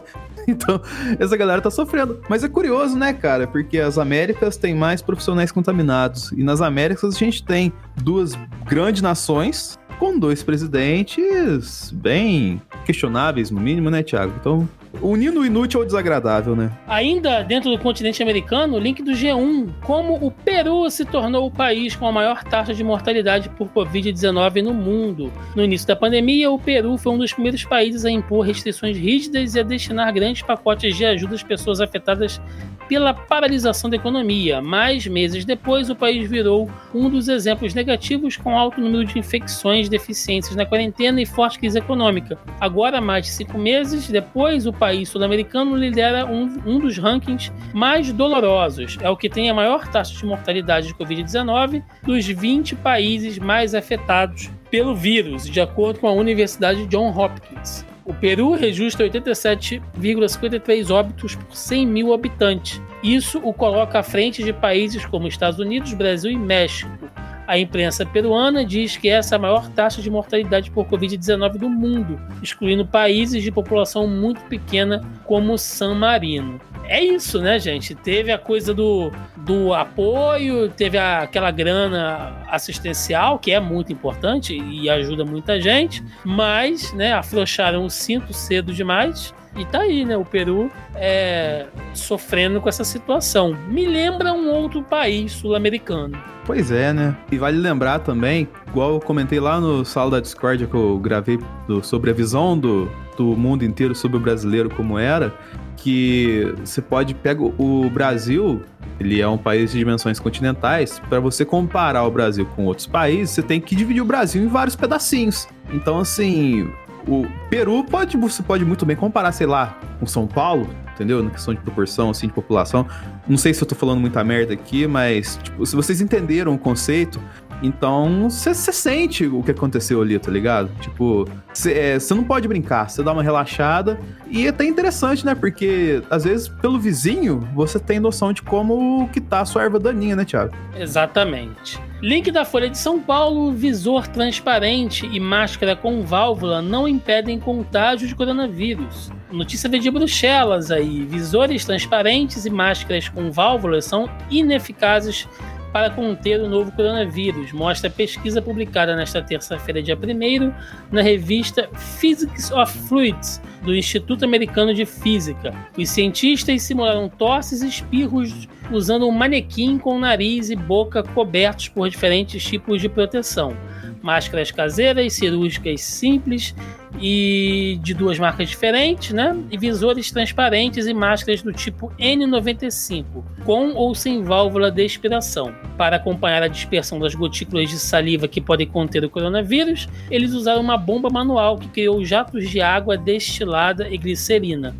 Então, essa galera tá sofrendo. Mas é curioso, né, cara? Porque as Américas têm mais profissionais contaminados. E nas Américas a gente tem duas grandes nações com dois presidentes bem questionáveis, no mínimo, né, Thiago? Então, unindo o inútil ao desagradável, né? Ainda dentro do continente americano, link do G1, como o Peru se tornou o país com a maior taxa de mortalidade por Covid-19 no mundo. No início da pandemia, o Peru foi um dos primeiros países a impor restrições rígidas e a destinar grandes pacotes de ajuda às pessoas afetadas pela paralisação da economia, mas meses depois o país virou um dos exemplos negativos com alto número de infecções, deficiências na quarentena e forte crise econômica. Agora, mais de cinco meses depois, o país sul-americano lidera um, um dos rankings mais dolorosos. É o que tem a maior taxa de mortalidade de Covid-19 dos 20 países mais afetados pelo vírus, de acordo com a Universidade John Hopkins. O Peru registra 87,53 óbitos por 100 mil habitantes. Isso o coloca à frente de países como Estados Unidos, Brasil e México. A imprensa peruana diz que essa é a maior taxa de mortalidade por Covid-19 do mundo, excluindo países de população muito pequena como San Marino. é isso, né, gente? Teve a coisa do, do apoio, teve a, aquela grana assistencial, que é muito importante e ajuda muita gente, mas, né, afrouxaram o cinto cedo demais. E tá aí, né? O Peru é, sofrendo com essa situação. Me lembra um outro país sul-americano. Pois é, né? E vale lembrar também, igual eu comentei lá no Sala da Discord que eu gravei do, sobre a visão do, do mundo inteiro sobre o brasileiro como era, que você pode pegar o Brasil, ele é um país de dimensões continentais, para você comparar o Brasil com outros países, você tem que dividir o Brasil em vários pedacinhos. Então, assim, o Peru pode, você pode muito bem comparar, sei lá, com São Paulo, entendeu? Na questão de proporção, assim, de população. Não sei se eu tô falando muita merda aqui, mas, tipo, se vocês entenderam o conceito, então, você sente o que aconteceu ali, tá ligado? Tipo, você é, não pode brincar, você dá uma relaxada. E é até interessante, né? Porque, às vezes, pelo vizinho, você tem noção de como que tá a sua erva daninha, né, Thiago? Exatamente. Link da Folha de São Paulo: visor transparente e máscara com válvula não impedem contágio de coronavírus. Notícia veio de Bruxelas aí: visores transparentes e máscaras com válvulas são ineficazes para conter o novo coronavírus, mostra pesquisa publicada nesta terça-feira, dia 1 na revista Physics of Fluids, do Instituto Americano de Física. Os cientistas simularam tosses e espirros usando um manequim com nariz e boca cobertos por diferentes tipos de proteção máscaras caseiras, cirúrgicas simples e de duas marcas diferentes, né? E visores transparentes e máscaras do tipo N95, com ou sem válvula de expiração. Para acompanhar a dispersão das gotículas de saliva que podem conter o coronavírus, eles usaram uma bomba manual que criou jatos de água destilada e glicerina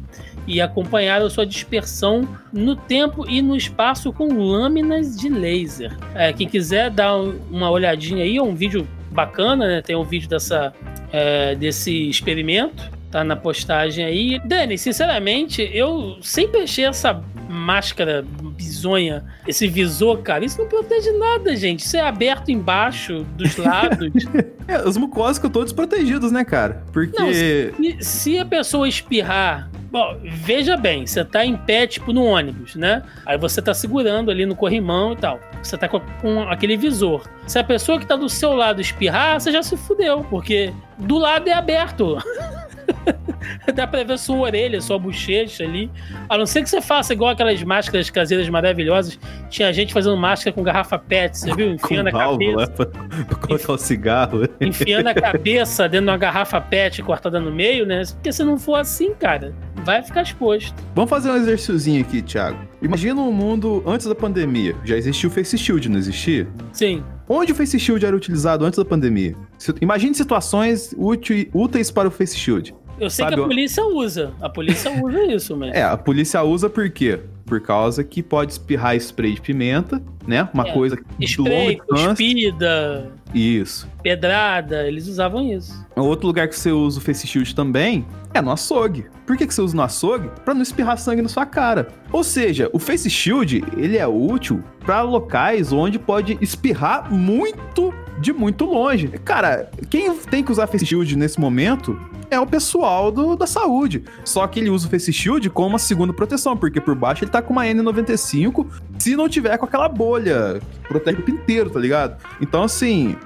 e acompanharam sua dispersão no tempo e no espaço com lâminas de laser. É, quem quiser dar uma olhadinha aí, é um vídeo bacana, né? Tem um vídeo dessa, é, desse experimento, tá na postagem aí. Dani, sinceramente, eu sempre achei essa máscara bizonha, esse visor, cara, isso não protege nada, gente. Isso é aberto embaixo, dos lados. é, os mucosos ficam todos protegidos, né, cara? Porque. Não, se, se a pessoa espirrar Bom, veja bem, você tá em pé, tipo, no ônibus, né? Aí você tá segurando ali no corrimão e tal. Você tá com, com aquele visor. Se a pessoa que tá do seu lado espirrar, você já se fudeu, porque do lado é aberto. Dá pra ver sua orelha, sua bochecha ali. A não ser que você faça igual aquelas máscaras caseiras maravilhosas. Tinha gente fazendo máscara com garrafa PET, você viu? Enfiando com a cabeça. Pra, pra colocar o cigarro. Enfiando a cabeça dentro de uma garrafa PET cortada no meio, né? Porque se não for assim, cara, vai ficar exposto. Vamos fazer um exercíciozinho aqui, Thiago. Imagina um mundo antes da pandemia. Já existia o Face Shield, não existia? Sim. Onde o Face Shield era utilizado antes da pandemia? Imagine situações úteis para o Face Shield. Eu sei Sabe, que a polícia usa. A polícia usa isso, mas. É, a polícia usa por quê? Por causa que pode espirrar spray de pimenta, né? Uma é. coisa spray, cuspida. Isso. Pedrada, eles usavam isso. Outro lugar que você usa o face shield também é no açougue. Por que, que você usa no açougue? Para não espirrar sangue na sua cara. Ou seja, o face shield, ele é útil para locais onde pode espirrar muito de muito longe. Cara, quem tem que usar face shield nesse momento é o pessoal do, da saúde. Só que ele usa o face shield como uma segunda proteção, porque por baixo ele tá com uma N95, se não tiver com aquela bolha que protege o inteiro, tá ligado? Então, assim,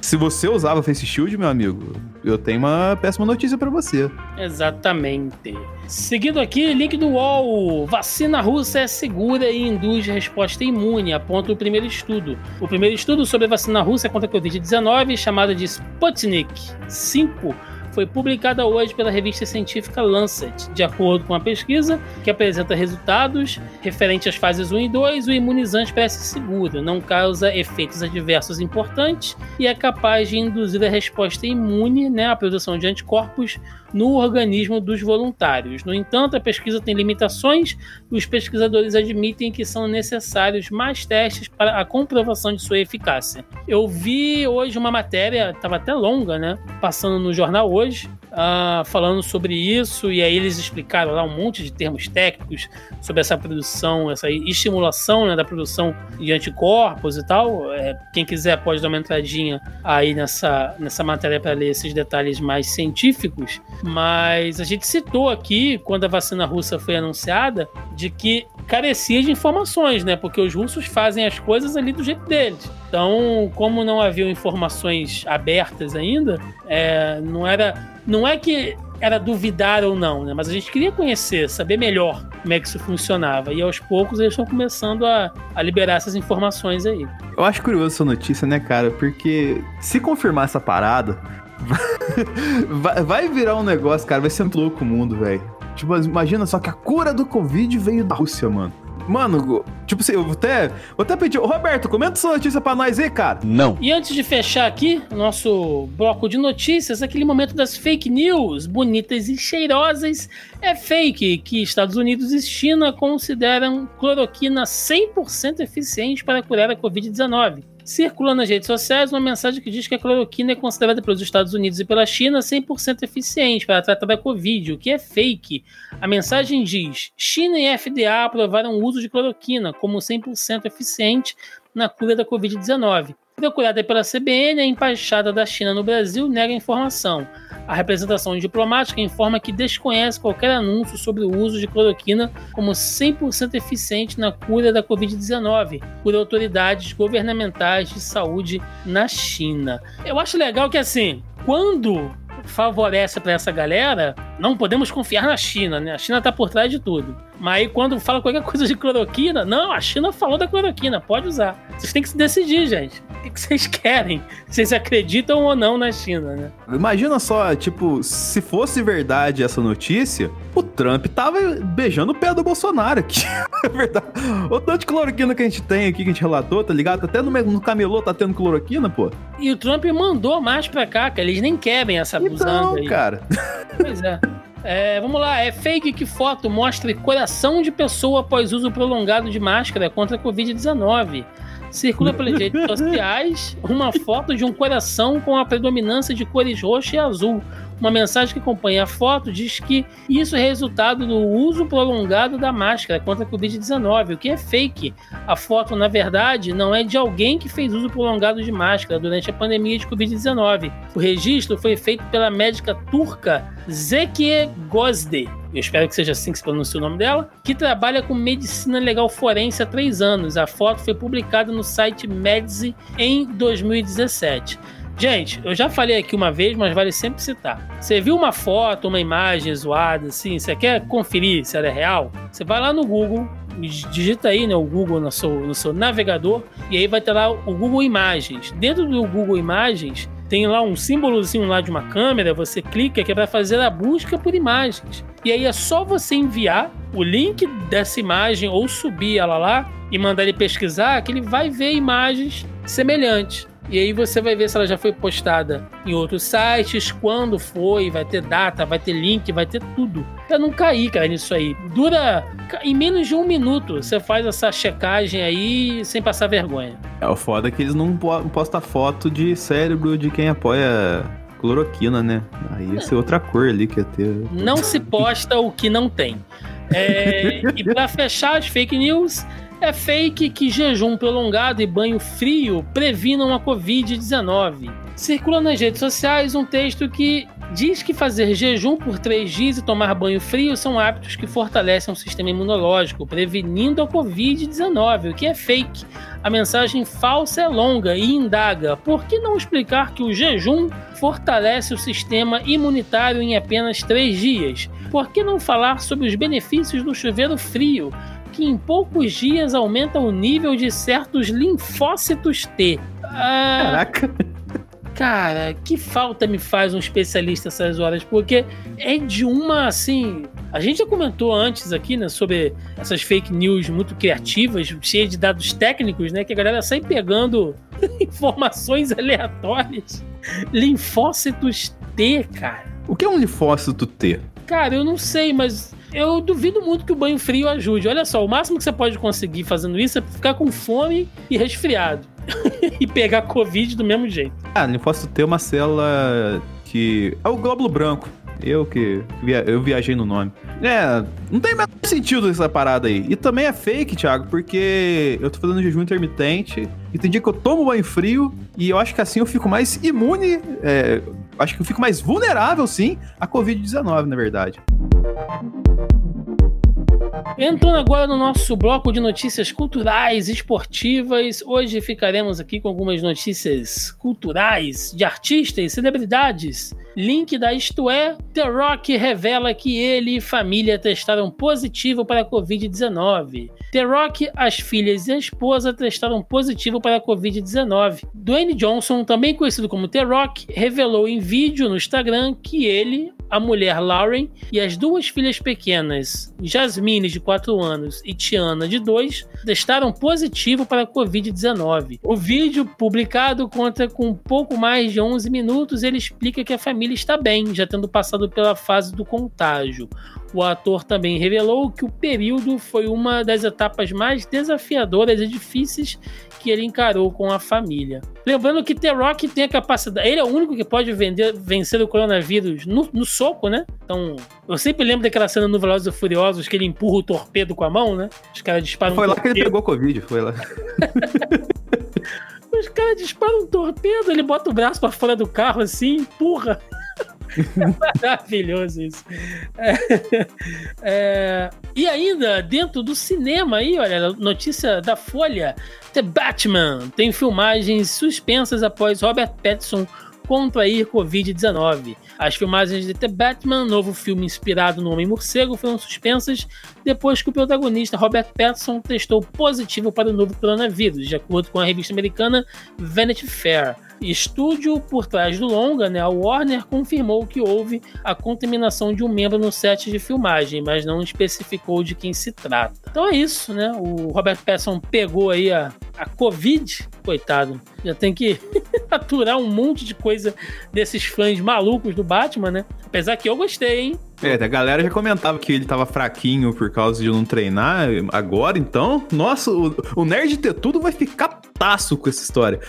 se você usava face shield, meu amigo, eu tenho uma péssima notícia para você. Exatamente. Seguindo aqui, link do UOL. Vacina russa é segura e induz resposta imune, aponta o primeiro estudo. O primeiro estudo sobre a vacina russa contra a Covid-19, chamada de Sputnik 5, foi publicada hoje pela revista científica Lancet. De acordo com a pesquisa, que apresenta resultados referentes às fases 1 e 2, o imunizante parece seguro, não causa efeitos adversos importantes e é capaz de induzir a resposta imune, né, a produção de anticorpos no organismo dos voluntários. No entanto, a pesquisa tem limitações e os pesquisadores admitem que são necessários mais testes para a comprovação de sua eficácia. Eu vi hoje uma matéria, estava até longa, né, passando no jornal hoje, uh, falando sobre isso, e aí eles explicaram lá um monte de termos técnicos sobre essa produção, essa estimulação né, da produção de anticorpos e tal. É, quem quiser pode dar uma entradinha aí nessa, nessa matéria para ler esses detalhes mais científicos, mas a gente citou aqui, quando a vacina russa foi anunciada, de que carecia de informações, né? Porque os russos fazem as coisas ali do jeito deles. Então, como não haviam informações abertas ainda, é, não era. Não é que era duvidar ou não, né? Mas a gente queria conhecer, saber melhor como é que isso funcionava. E aos poucos eles estão começando a, a liberar essas informações aí. Eu acho curioso essa notícia, né, cara? Porque se confirmar essa parada, vai, virar um negócio, cara. Vai ser muito louco o mundo, velho. Tipo, imagina só que a cura do Covid veio da Rússia, mano. Mano, tipo assim, eu vou até, vou até pedir. Ô, Roberto, comenta essa notícia pra nós aí, cara. Não. E antes de fechar aqui nosso bloco de notícias, aquele momento das fake news, bonitas e cheirosas. É fake que Estados Unidos e China consideram cloroquina 100% eficiente para curar a Covid-19 circula nas redes sociais uma mensagem que diz que a cloroquina é considerada pelos Estados Unidos e pela China 100% eficiente para tratar da Covid, o que é fake. A mensagem diz: China e FDA aprovaram o uso de cloroquina como 100% eficiente na cura da Covid-19. Procurada pela CBN, a embaixada da China no Brasil nega informação. A representação diplomática informa que desconhece qualquer anúncio sobre o uso de cloroquina como 100% eficiente na cura da Covid-19 por autoridades governamentais de saúde na China. Eu acho legal que, assim, quando favorece para essa galera, não podemos confiar na China, né? A China tá por trás de tudo. Mas aí quando fala qualquer coisa de cloroquina, não, a China falou da cloroquina, pode usar. Vocês têm que se decidir, gente. O que vocês querem? Vocês acreditam ou não na China, né? Imagina só, tipo, se fosse verdade essa notícia, o Trump tava beijando o pé do Bolsonaro aqui. É verdade. O tanto de cloroquina que a gente tem aqui, que a gente relatou, tá ligado? Até no, no camelô tá tendo cloroquina, pô. E o Trump mandou mais pra cá, que eles nem querem essa então, aí. cara. Pois é. É, vamos lá, é fake que foto mostre coração de pessoa após uso prolongado de máscara contra a Covid-19. Circula pelas redes sociais uma foto de um coração com a predominância de cores roxo e azul. Uma mensagem que acompanha a foto diz que isso é resultado do uso prolongado da máscara contra a Covid-19, o que é fake. A foto, na verdade, não é de alguém que fez uso prolongado de máscara durante a pandemia de Covid-19. O registro foi feito pela médica turca Zekiye Gozde, eu espero que seja assim que se pronuncia o nome dela, que trabalha com medicina legal forense há três anos. A foto foi publicada no site Medici em 2017. Gente, eu já falei aqui uma vez, mas vale sempre citar. Você viu uma foto, uma imagem zoada, assim, você quer conferir se ela é real? Você vai lá no Google, digita aí né, o Google no seu, no seu navegador, e aí vai ter lá o Google Imagens. Dentro do Google Imagens, tem lá um símbolozinho lá de uma câmera, você clica que é para fazer a busca por imagens. E aí é só você enviar o link dessa imagem ou subir ela lá e mandar ele pesquisar que ele vai ver imagens semelhantes. E aí você vai ver se ela já foi postada em outros sites, quando foi, vai ter data, vai ter link, vai ter tudo. Pra não cair, cara, nisso aí. Dura em menos de um minuto. Você faz essa checagem aí sem passar vergonha. É o foda é que eles não postam foto de cérebro de quem apoia cloroquina, né? Aí ia ser outra cor ali que ia ter. Não se posta o que não tem. É, e para fechar as fake news, é fake que jejum prolongado e banho frio previnam a Covid-19. Circula nas redes sociais um texto que diz que fazer jejum por três dias e tomar banho frio são hábitos que fortalecem o sistema imunológico, prevenindo a Covid-19, o que é fake. A mensagem falsa é longa e indaga: por que não explicar que o jejum fortalece o sistema imunitário em apenas três dias? Por que não falar sobre os benefícios do chuveiro frio? Que em poucos dias aumenta o nível de certos linfócitos T. Ah, Caraca! Cara, que falta me faz um especialista essas horas, porque é de uma assim. A gente já comentou antes aqui, né, sobre essas fake news muito criativas, cheias de dados técnicos, né, que a galera sai pegando informações aleatórias. Linfócitos T, cara. O que é um linfócito T? Cara, eu não sei, mas eu duvido muito que o banho frio ajude. Olha só, o máximo que você pode conseguir fazendo isso é ficar com fome e resfriado. e pegar Covid do mesmo jeito. Ah, linfócito T é uma célula que. É o glóbulo branco. Eu que via, eu viajei no nome. É, não tem mais sentido essa parada aí. E também é fake, Thiago, porque eu tô fazendo jejum intermitente e tem dia que eu tomo banho frio e eu acho que assim eu fico mais imune, é, acho que eu fico mais vulnerável, sim, à Covid-19, na verdade. Entrando agora no nosso bloco de notícias culturais e esportivas, hoje ficaremos aqui com algumas notícias culturais de artistas e celebridades. Link da Isto É, The Rock revela que ele e família testaram positivo para a Covid-19. The Rock, as filhas e a esposa testaram positivo para a Covid-19. Dwayne Johnson, também conhecido como The Rock, revelou em vídeo no Instagram que ele, a mulher Lauren e as duas filhas pequenas, Jasmine, de 4 anos, e Tiana, de 2, testaram positivo para a Covid-19. O vídeo, publicado, conta com pouco mais de 11 minutos. Ele explica que a família está bem, já tendo passado pela fase do contágio. O ator também revelou que o período foi uma das etapas mais desafiadoras e difíceis que ele encarou com a família. Lembrando que The Rock tem a capacidade. Ele é o único que pode vender, vencer o coronavírus no, no, soco, né? Então, eu sempre lembro daquela cena no Velozes e Furiosos que ele empurra o torpedo com a mão, né? Os caras disparam Foi um lá torpedo. que ele pegou Covid, foi lá. Os caras disparam um torpedo, ele bota o braço para fora do carro assim, empurra. Maravilhoso isso. É, é, e ainda, dentro do cinema aí, olha, notícia da Folha: The Batman tem filmagens suspensas após Robert Pattinson contrair Covid-19. As filmagens de The Batman, novo filme inspirado no Homem-Morcego, foram suspensas depois que o protagonista Robert Pattinson testou positivo para o novo coronavírus, de acordo com a revista americana Vanity Fair. Estúdio por trás do longa, né, a Warner confirmou que houve a contaminação de um membro no set de filmagem, mas não especificou de quem se trata. Então é isso, né? O Robert Pattinson pegou aí a, a Covid, coitado, já tem que aturar um monte de coisa desses fãs malucos do Batman, né? Apesar que eu gostei, hein? É, a galera já comentava que ele tava fraquinho por causa de não treinar. Agora, então, nossa, o, o nerd ter tudo vai ficar taço com essa história.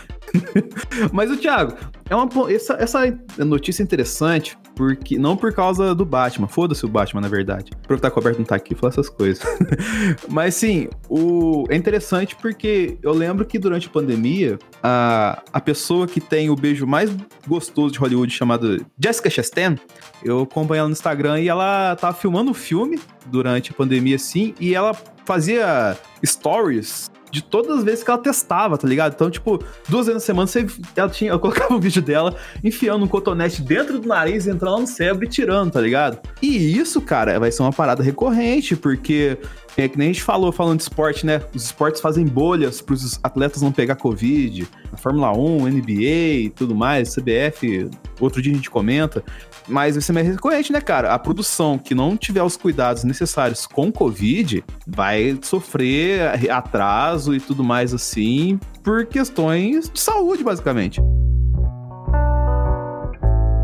Mas o Thiago, é uma, essa, essa notícia é interessante porque não por causa do Batman, foda-se o Batman na verdade. Aproveitar que o Roberto não tá aqui e falar essas coisas. Mas sim, o é interessante porque eu lembro que durante a pandemia, a, a pessoa que tem o beijo mais gostoso de Hollywood chamado Jessica Chastain, eu acompanhei ela no Instagram e ela tava filmando um filme durante a pandemia assim, e ela fazia stories de todas as vezes que ela testava, tá ligado? Então, tipo, duas vezes na semana você, ela tinha, eu colocava um vídeo dela enfiando um cotonete dentro do nariz, entrando lá no cérebro e tirando, tá ligado? E isso, cara, vai ser uma parada recorrente, porque é que nem a gente falou, falando de esporte, né? Os esportes fazem bolhas para os atletas não pegar Covid. A Fórmula 1, NBA e tudo mais, CBF, outro dia a gente comenta. Mas vai ser mais recorrente, né, cara? A produção que não tiver os cuidados necessários com Covid vai sofrer atraso e tudo mais assim por questões de saúde, basicamente.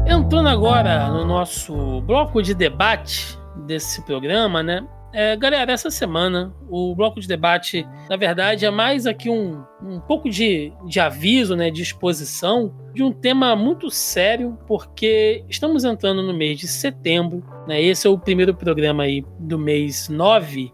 Entrando agora no nosso bloco de debate desse programa, né? É, galera, essa semana o bloco de debate, na verdade, é mais aqui um, um pouco de, de aviso, né, de exposição de um tema muito sério, porque estamos entrando no mês de setembro, né, esse é o primeiro programa aí do mês 9,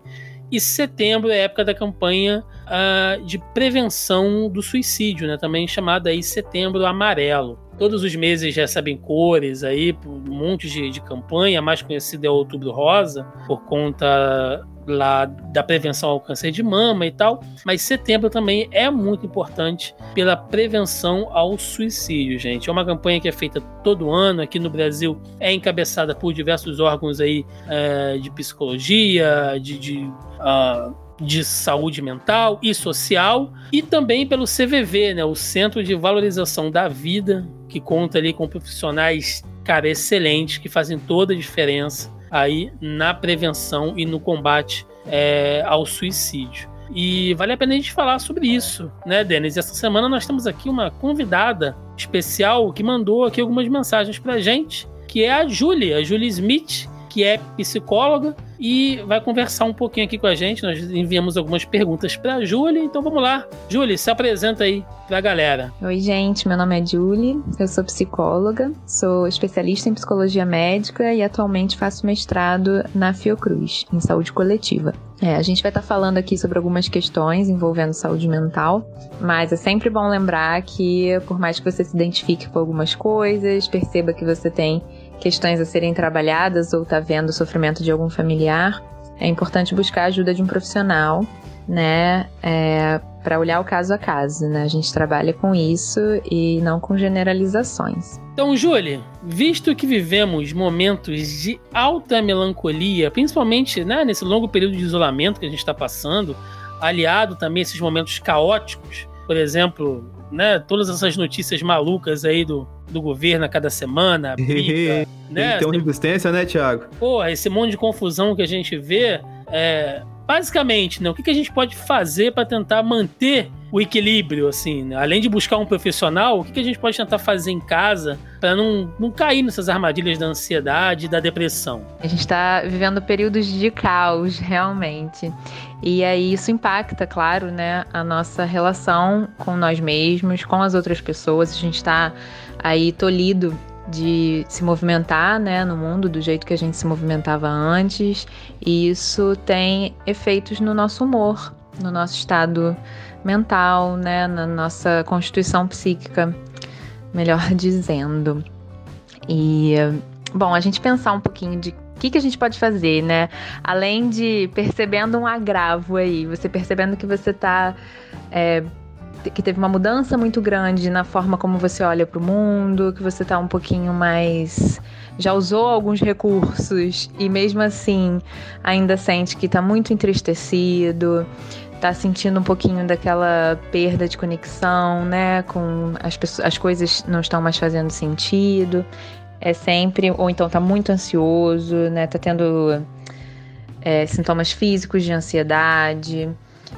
e setembro é a época da campanha uh, de prevenção do suicídio, né, também chamada aí Setembro Amarelo. Todos os meses recebem cores aí, um monte de, de campanha, a mais conhecida é o Outubro Rosa, por conta lá da prevenção ao câncer de mama e tal, mas setembro também é muito importante pela prevenção ao suicídio, gente. É uma campanha que é feita todo ano aqui no Brasil, é encabeçada por diversos órgãos aí é, de psicologia, de, de uh, de saúde mental e social, e também pelo CVV, né, o Centro de Valorização da Vida, que conta ali com profissionais, cara, excelentes, que fazem toda a diferença aí na prevenção e no combate é, ao suicídio. E vale a pena a gente falar sobre isso, né, Denis? Essa semana nós temos aqui uma convidada especial que mandou aqui algumas mensagens pra gente, que é a Julie, a Julie Smith, que é psicóloga e vai conversar um pouquinho aqui com a gente. Nós enviamos algumas perguntas para a Julie, então vamos lá. Julie, se apresenta aí para a galera. Oi, gente, meu nome é Julie, eu sou psicóloga, sou especialista em psicologia médica e atualmente faço mestrado na Fiocruz, em saúde coletiva. É, a gente vai estar tá falando aqui sobre algumas questões envolvendo saúde mental, mas é sempre bom lembrar que, por mais que você se identifique com algumas coisas, perceba que você tem questões a serem trabalhadas ou está vendo o sofrimento de algum familiar, é importante buscar a ajuda de um profissional, né, é, para olhar o caso a caso, né? A gente trabalha com isso e não com generalizações. Então, Julie, visto que vivemos momentos de alta melancolia, principalmente né, nesse longo período de isolamento que a gente está passando, aliado também a esses momentos caóticos, por exemplo, né, todas essas notícias malucas aí do, do governo a cada semana, briga, né? Tem uma resistência, né, Thiago? Porra, esse monte de confusão que a gente vê, é, basicamente, né, o que, que a gente pode fazer para tentar manter o equilíbrio, assim, né? além de buscar um profissional, o que, que a gente pode tentar fazer em casa para não, não cair nessas armadilhas da ansiedade e da depressão? A gente está vivendo períodos de caos, realmente. E aí isso impacta, claro, né, a nossa relação com nós mesmos, com as outras pessoas. A gente está aí tolhido de se movimentar né, no mundo do jeito que a gente se movimentava antes, e isso tem efeitos no nosso humor, no nosso estado mental, né, na nossa constituição psíquica, melhor dizendo. E, bom, a gente pensar um pouquinho de o que, que a gente pode fazer, né? Além de percebendo um agravo aí, você percebendo que você está é, que teve uma mudança muito grande na forma como você olha para o mundo, que você está um pouquinho mais já usou alguns recursos e mesmo assim ainda sente que está muito entristecido, está sentindo um pouquinho daquela perda de conexão, né, com as pessoas, as coisas não estão mais fazendo sentido. É sempre ou então está muito ansioso, né, tá tendo é, sintomas físicos de ansiedade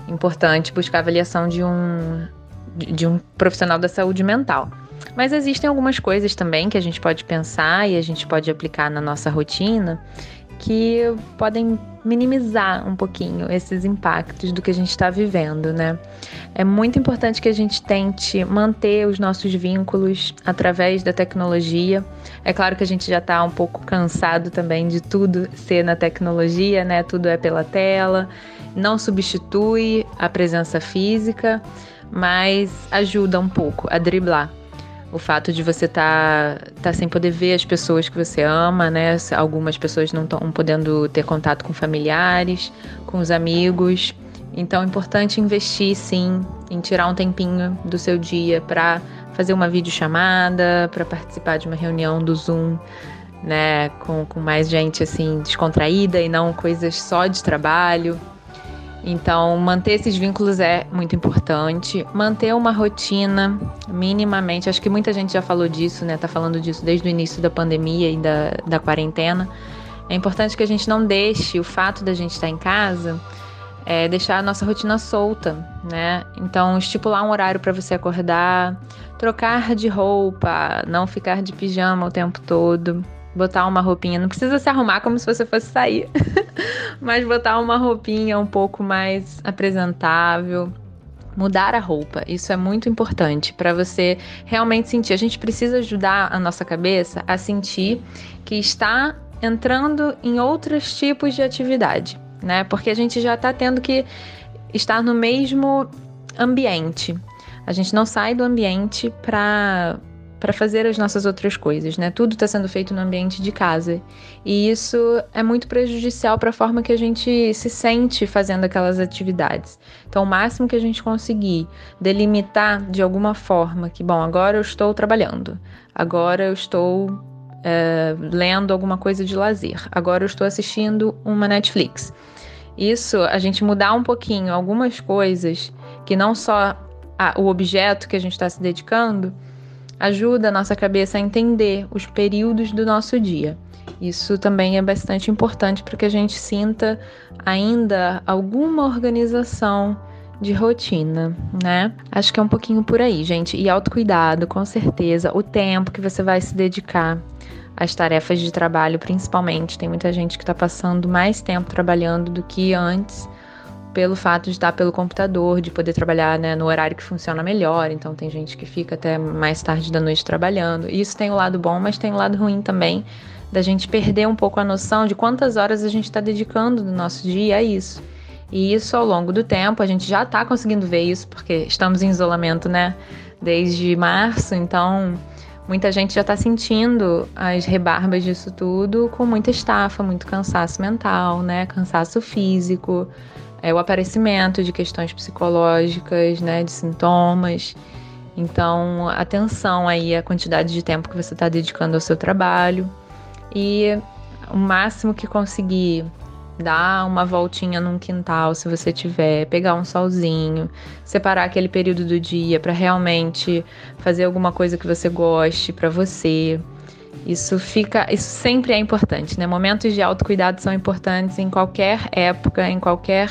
importante buscar avaliação de um, de um profissional da saúde mental. Mas existem algumas coisas também que a gente pode pensar e a gente pode aplicar na nossa rotina que podem minimizar um pouquinho esses impactos do que a gente está vivendo, né? É muito importante que a gente tente manter os nossos vínculos através da tecnologia. É claro que a gente já está um pouco cansado também de tudo ser na tecnologia, né? Tudo é pela tela não substitui a presença física, mas ajuda um pouco a driblar o fato de você estar tá, tá sem poder ver as pessoas que você ama, né? Algumas pessoas não estão podendo ter contato com familiares, com os amigos. Então é importante investir sim em tirar um tempinho do seu dia para fazer uma videochamada, para participar de uma reunião do Zoom, né, com, com mais gente assim descontraída e não coisas só de trabalho. Então, manter esses vínculos é muito importante. Manter uma rotina, minimamente. Acho que muita gente já falou disso, né? Tá falando disso desde o início da pandemia e da, da quarentena. É importante que a gente não deixe o fato da gente estar em casa é, deixar a nossa rotina solta, né? Então, estipular um horário para você acordar, trocar de roupa, não ficar de pijama o tempo todo botar uma roupinha, não precisa se arrumar como se você fosse sair, mas botar uma roupinha um pouco mais apresentável, mudar a roupa. Isso é muito importante para você realmente sentir. A gente precisa ajudar a nossa cabeça a sentir que está entrando em outros tipos de atividade, né? Porque a gente já está tendo que estar no mesmo ambiente. A gente não sai do ambiente para para fazer as nossas outras coisas, né? Tudo está sendo feito no ambiente de casa. E isso é muito prejudicial para a forma que a gente se sente fazendo aquelas atividades. Então, o máximo que a gente conseguir delimitar de alguma forma que, bom, agora eu estou trabalhando, agora eu estou é, lendo alguma coisa de lazer, agora eu estou assistindo uma Netflix. Isso, a gente mudar um pouquinho algumas coisas que não só a, o objeto que a gente está se dedicando, ajuda a nossa cabeça a entender os períodos do nosso dia. Isso também é bastante importante para que a gente sinta ainda alguma organização de rotina, né? Acho que é um pouquinho por aí, gente. E autocuidado, com certeza, o tempo que você vai se dedicar as tarefas de trabalho, principalmente. Tem muita gente que está passando mais tempo trabalhando do que antes, pelo fato de estar pelo computador, de poder trabalhar né, no horário que funciona melhor. Então, tem gente que fica até mais tarde da noite trabalhando. Isso tem o lado bom, mas tem o lado ruim também, da gente perder um pouco a noção de quantas horas a gente está dedicando no nosso dia a isso. E isso ao longo do tempo, a gente já está conseguindo ver isso, porque estamos em isolamento, né? Desde março, então muita gente já está sentindo as rebarbas disso tudo com muita estafa, muito cansaço mental, né? Cansaço físico, é, o aparecimento de questões psicológicas, né? De sintomas. Então, atenção aí à quantidade de tempo que você está dedicando ao seu trabalho. E o máximo que conseguir dar uma voltinha num quintal, se você tiver, pegar um solzinho, separar aquele período do dia para realmente fazer alguma coisa que você goste para você. Isso fica, isso sempre é importante, né? Momentos de autocuidado são importantes em qualquer época, em qualquer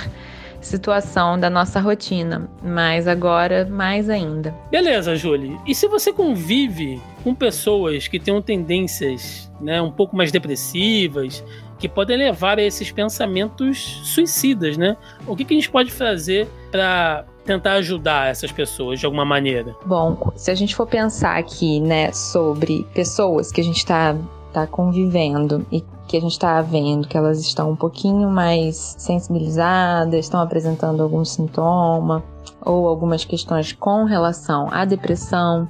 situação da nossa rotina, mas agora mais ainda. Beleza, Julie. E se você convive com pessoas que tenham tendências, né, um pouco mais depressivas, que podem levar a esses pensamentos suicidas, né? O que, que a gente pode fazer para tentar ajudar essas pessoas de alguma maneira? Bom, se a gente for pensar aqui, né, sobre pessoas que a gente está tá convivendo e que a gente está vendo que elas estão um pouquinho mais sensibilizadas, estão apresentando algum sintoma ou algumas questões com relação à depressão,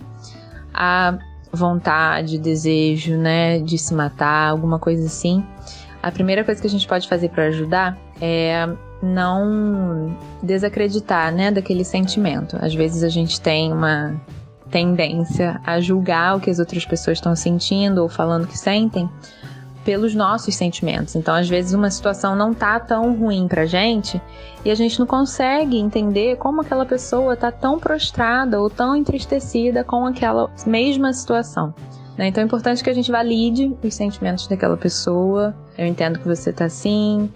à vontade, desejo, né, de se matar, alguma coisa assim a primeira coisa que a gente pode fazer para ajudar é não desacreditar, né, daquele sentimento. Às vezes a gente tem uma tendência a julgar o que as outras pessoas estão sentindo ou falando que sentem pelos nossos sentimentos. Então, às vezes uma situação não tá tão ruim pra gente e a gente não consegue entender como aquela pessoa tá tão prostrada ou tão entristecida com aquela mesma situação. Né? Então é importante que a gente valide os sentimentos daquela pessoa. Eu entendo que você tá assim.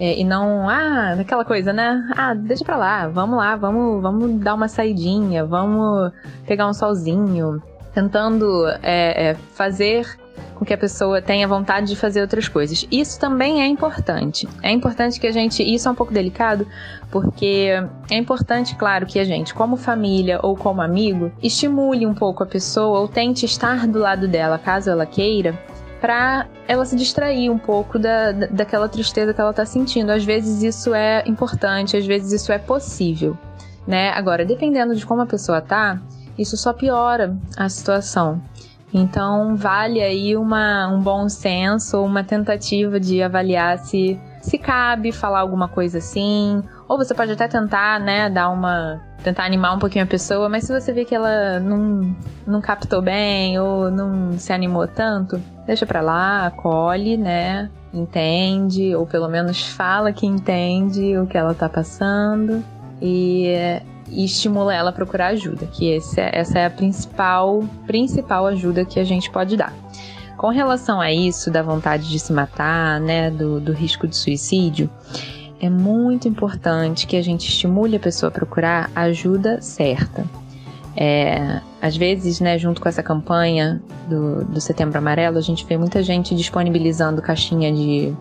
É, e não, ah, aquela coisa, né? Ah, deixa pra lá, vamos lá, vamos, vamos dar uma saidinha, vamos pegar um solzinho. Tentando é, é, fazer com que a pessoa tenha vontade de fazer outras coisas. Isso também é importante. É importante que a gente. Isso é um pouco delicado, porque é importante, claro, que a gente, como família ou como amigo, estimule um pouco a pessoa ou tente estar do lado dela, caso ela queira, para ela se distrair um pouco da, daquela tristeza que ela está sentindo. Às vezes isso é importante, às vezes isso é possível, né? Agora, dependendo de como a pessoa tá, isso só piora a situação. Então, vale aí uma, um bom senso, uma tentativa de avaliar se, se cabe falar alguma coisa assim. Ou você pode até tentar, né, dar uma. Tentar animar um pouquinho a pessoa, mas se você vê que ela não, não captou bem ou não se animou tanto, deixa pra lá, acolhe, né? Entende, ou pelo menos fala que entende o que ela tá passando. E e estimula ela a procurar ajuda, que esse, é, essa é a principal, principal ajuda que a gente pode dar. Com relação a isso, da vontade de se matar, né, do, do risco de suicídio, é muito importante que a gente estimule a pessoa a procurar a ajuda certa. É, às vezes, né, junto com essa campanha do, do Setembro Amarelo, a gente vê muita gente disponibilizando caixinha de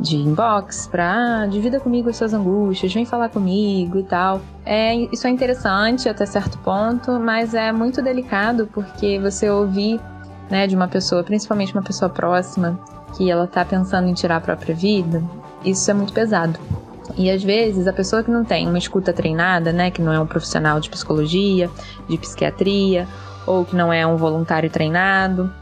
de inbox pra ah, divida comigo as suas angústias, vem falar comigo e tal. É, isso é interessante até certo ponto, mas é muito delicado porque você ouvir né, de uma pessoa, principalmente uma pessoa próxima, que ela tá pensando em tirar a própria vida, isso é muito pesado. E às vezes a pessoa que não tem uma escuta treinada, né, que não é um profissional de psicologia, de psiquiatria, ou que não é um voluntário treinado,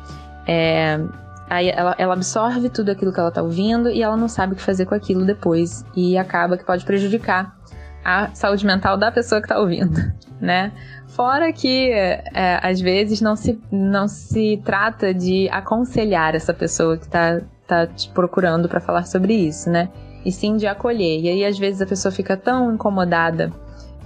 é, Aí ela, ela absorve tudo aquilo que ela tá ouvindo e ela não sabe o que fazer com aquilo depois. E acaba que pode prejudicar a saúde mental da pessoa que tá ouvindo, né? Fora que, é, às vezes, não se, não se trata de aconselhar essa pessoa que tá, tá te procurando para falar sobre isso, né? E sim de acolher. E aí, às vezes, a pessoa fica tão incomodada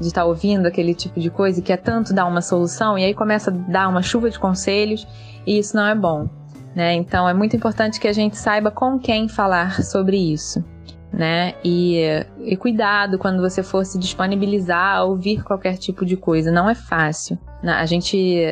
de estar tá ouvindo aquele tipo de coisa que é tanto dar uma solução, e aí começa a dar uma chuva de conselhos, e isso não é bom. Né? Então é muito importante que a gente saiba com quem falar sobre isso. Né? E, e cuidado quando você for se disponibilizar a ouvir qualquer tipo de coisa. Não é fácil. A gente,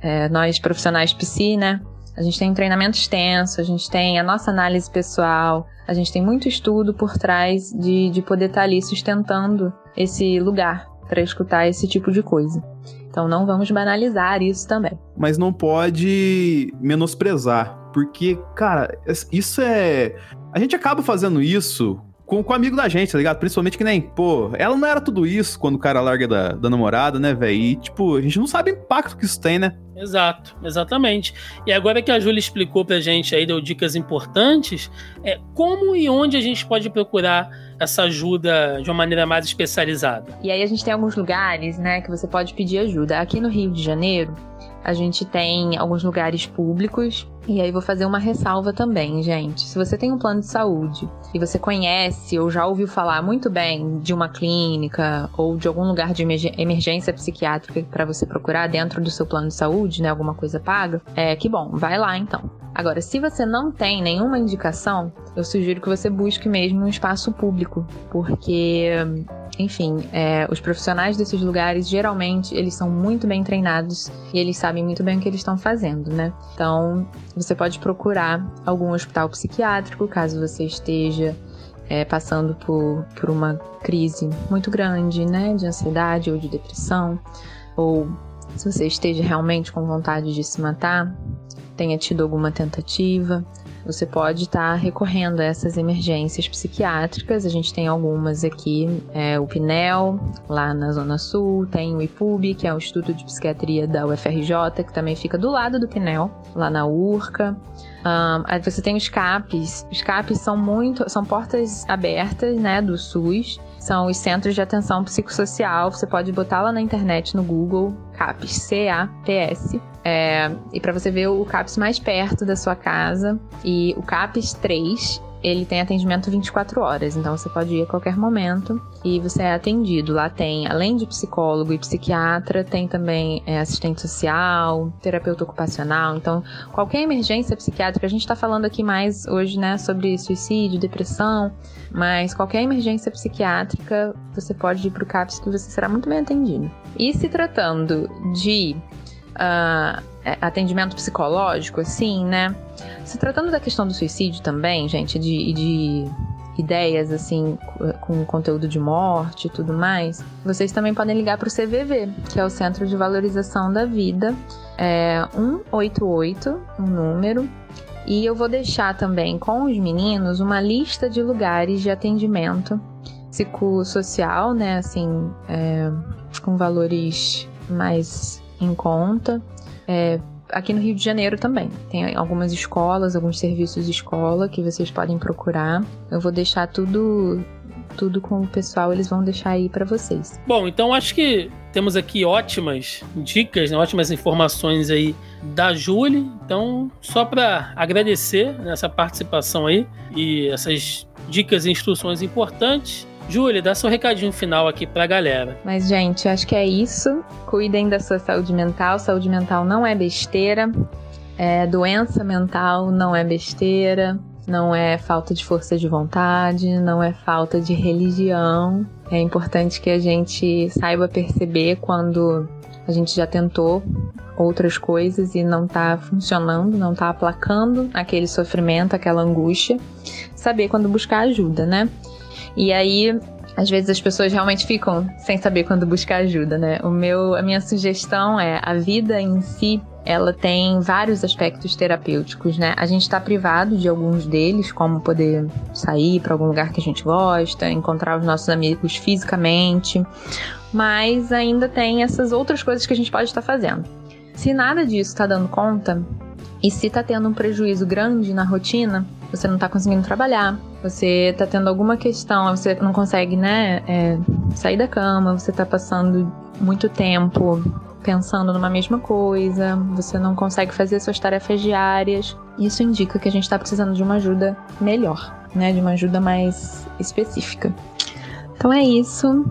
é, nós profissionais psi, né? A gente tem um treinamento extenso, a gente tem a nossa análise pessoal, a gente tem muito estudo por trás de, de poder estar tá ali sustentando esse lugar para escutar esse tipo de coisa. Então não vamos banalizar isso também. Mas não pode menosprezar, porque, cara, isso é. A gente acaba fazendo isso com, com amigo da gente, tá ligado? Principalmente que nem, pô, ela não era tudo isso quando o cara larga da, da namorada, né, velho? E, tipo, a gente não sabe o impacto que isso tem, né? Exato, exatamente. E agora que a Júlia explicou pra gente aí, deu dicas importantes, é como e onde a gente pode procurar essa ajuda de uma maneira mais especializada. E aí a gente tem alguns lugares, né, que você pode pedir ajuda. Aqui no Rio de Janeiro, a gente tem alguns lugares públicos. E aí vou fazer uma ressalva também, gente. Se você tem um plano de saúde e você conhece ou já ouviu falar muito bem de uma clínica ou de algum lugar de emergência psiquiátrica para você procurar dentro do seu plano de saúde, né, alguma coisa paga, é que bom, vai lá então. Agora, se você não tem nenhuma indicação, eu sugiro que você busque mesmo um espaço público, porque enfim, é, os profissionais desses lugares geralmente eles são muito bem treinados e eles sabem muito bem o que eles estão fazendo, né? Então você pode procurar algum hospital psiquiátrico caso você esteja é, passando por, por uma crise muito grande, né, de ansiedade ou de depressão, ou se você esteja realmente com vontade de se matar, tenha tido alguma tentativa, você pode estar tá recorrendo a essas emergências psiquiátricas. A gente tem algumas aqui, é, o PNEL, lá na Zona Sul, tem o IPUB, que é o Instituto de Psiquiatria da UFRJ, que também fica do lado do PNEL, lá na URCA. Um, aí você tem os CAPs. Os CAPs são muito, são portas abertas, né, do SUS. São os Centros de Atenção Psicossocial. Você pode botar lá na internet, no Google, CAPS, C-A-P-S. É, e para você ver o CAPS mais perto da sua casa. E o CAPS 3 ele tem atendimento 24 horas, então você pode ir a qualquer momento e você é atendido. Lá tem, além de psicólogo e psiquiatra, tem também é, assistente social, terapeuta ocupacional. Então, qualquer emergência psiquiátrica, a gente está falando aqui mais hoje, né, sobre suicídio, depressão, mas qualquer emergência psiquiátrica, você pode ir para o CAPS que você será muito bem atendido. E se tratando de uh, atendimento psicológico, assim, né? Se tratando da questão do suicídio também, gente, de, de ideias assim com conteúdo de morte e tudo mais, vocês também podem ligar para o CVV, que é o Centro de Valorização da Vida, é 188, um número. E eu vou deixar também com os meninos uma lista de lugares de atendimento psicossocial, né? Assim, é, com valores mais em conta. É, aqui no Rio de Janeiro também. Tem algumas escolas, alguns serviços de escola que vocês podem procurar. Eu vou deixar tudo tudo com o pessoal, eles vão deixar aí para vocês. Bom, então acho que temos aqui ótimas dicas, né, ótimas informações aí da Júlia. Então, só para agradecer nessa participação aí e essas dicas e instruções importantes. Júlia, dá seu recadinho final aqui pra galera. Mas, gente, acho que é isso. Cuidem da sua saúde mental. Saúde mental não é besteira. É, doença mental não é besteira. Não é falta de força de vontade, não é falta de religião. É importante que a gente saiba perceber quando a gente já tentou outras coisas e não tá funcionando, não tá aplacando aquele sofrimento, aquela angústia. Saber quando buscar ajuda, né? E aí, às vezes as pessoas realmente ficam sem saber quando buscar ajuda, né? O meu, a minha sugestão é a vida em si ela tem vários aspectos terapêuticos, né? A gente está privado de alguns deles, como poder sair para algum lugar que a gente gosta, encontrar os nossos amigos fisicamente, mas ainda tem essas outras coisas que a gente pode estar fazendo. Se nada disso está dando conta, e se está tendo um prejuízo grande na rotina, você não está conseguindo trabalhar, você está tendo alguma questão, você não consegue, né, é, sair da cama, você está passando muito tempo pensando numa mesma coisa, você não consegue fazer suas tarefas diárias. Isso indica que a gente está precisando de uma ajuda melhor, né, de uma ajuda mais específica. Então é isso.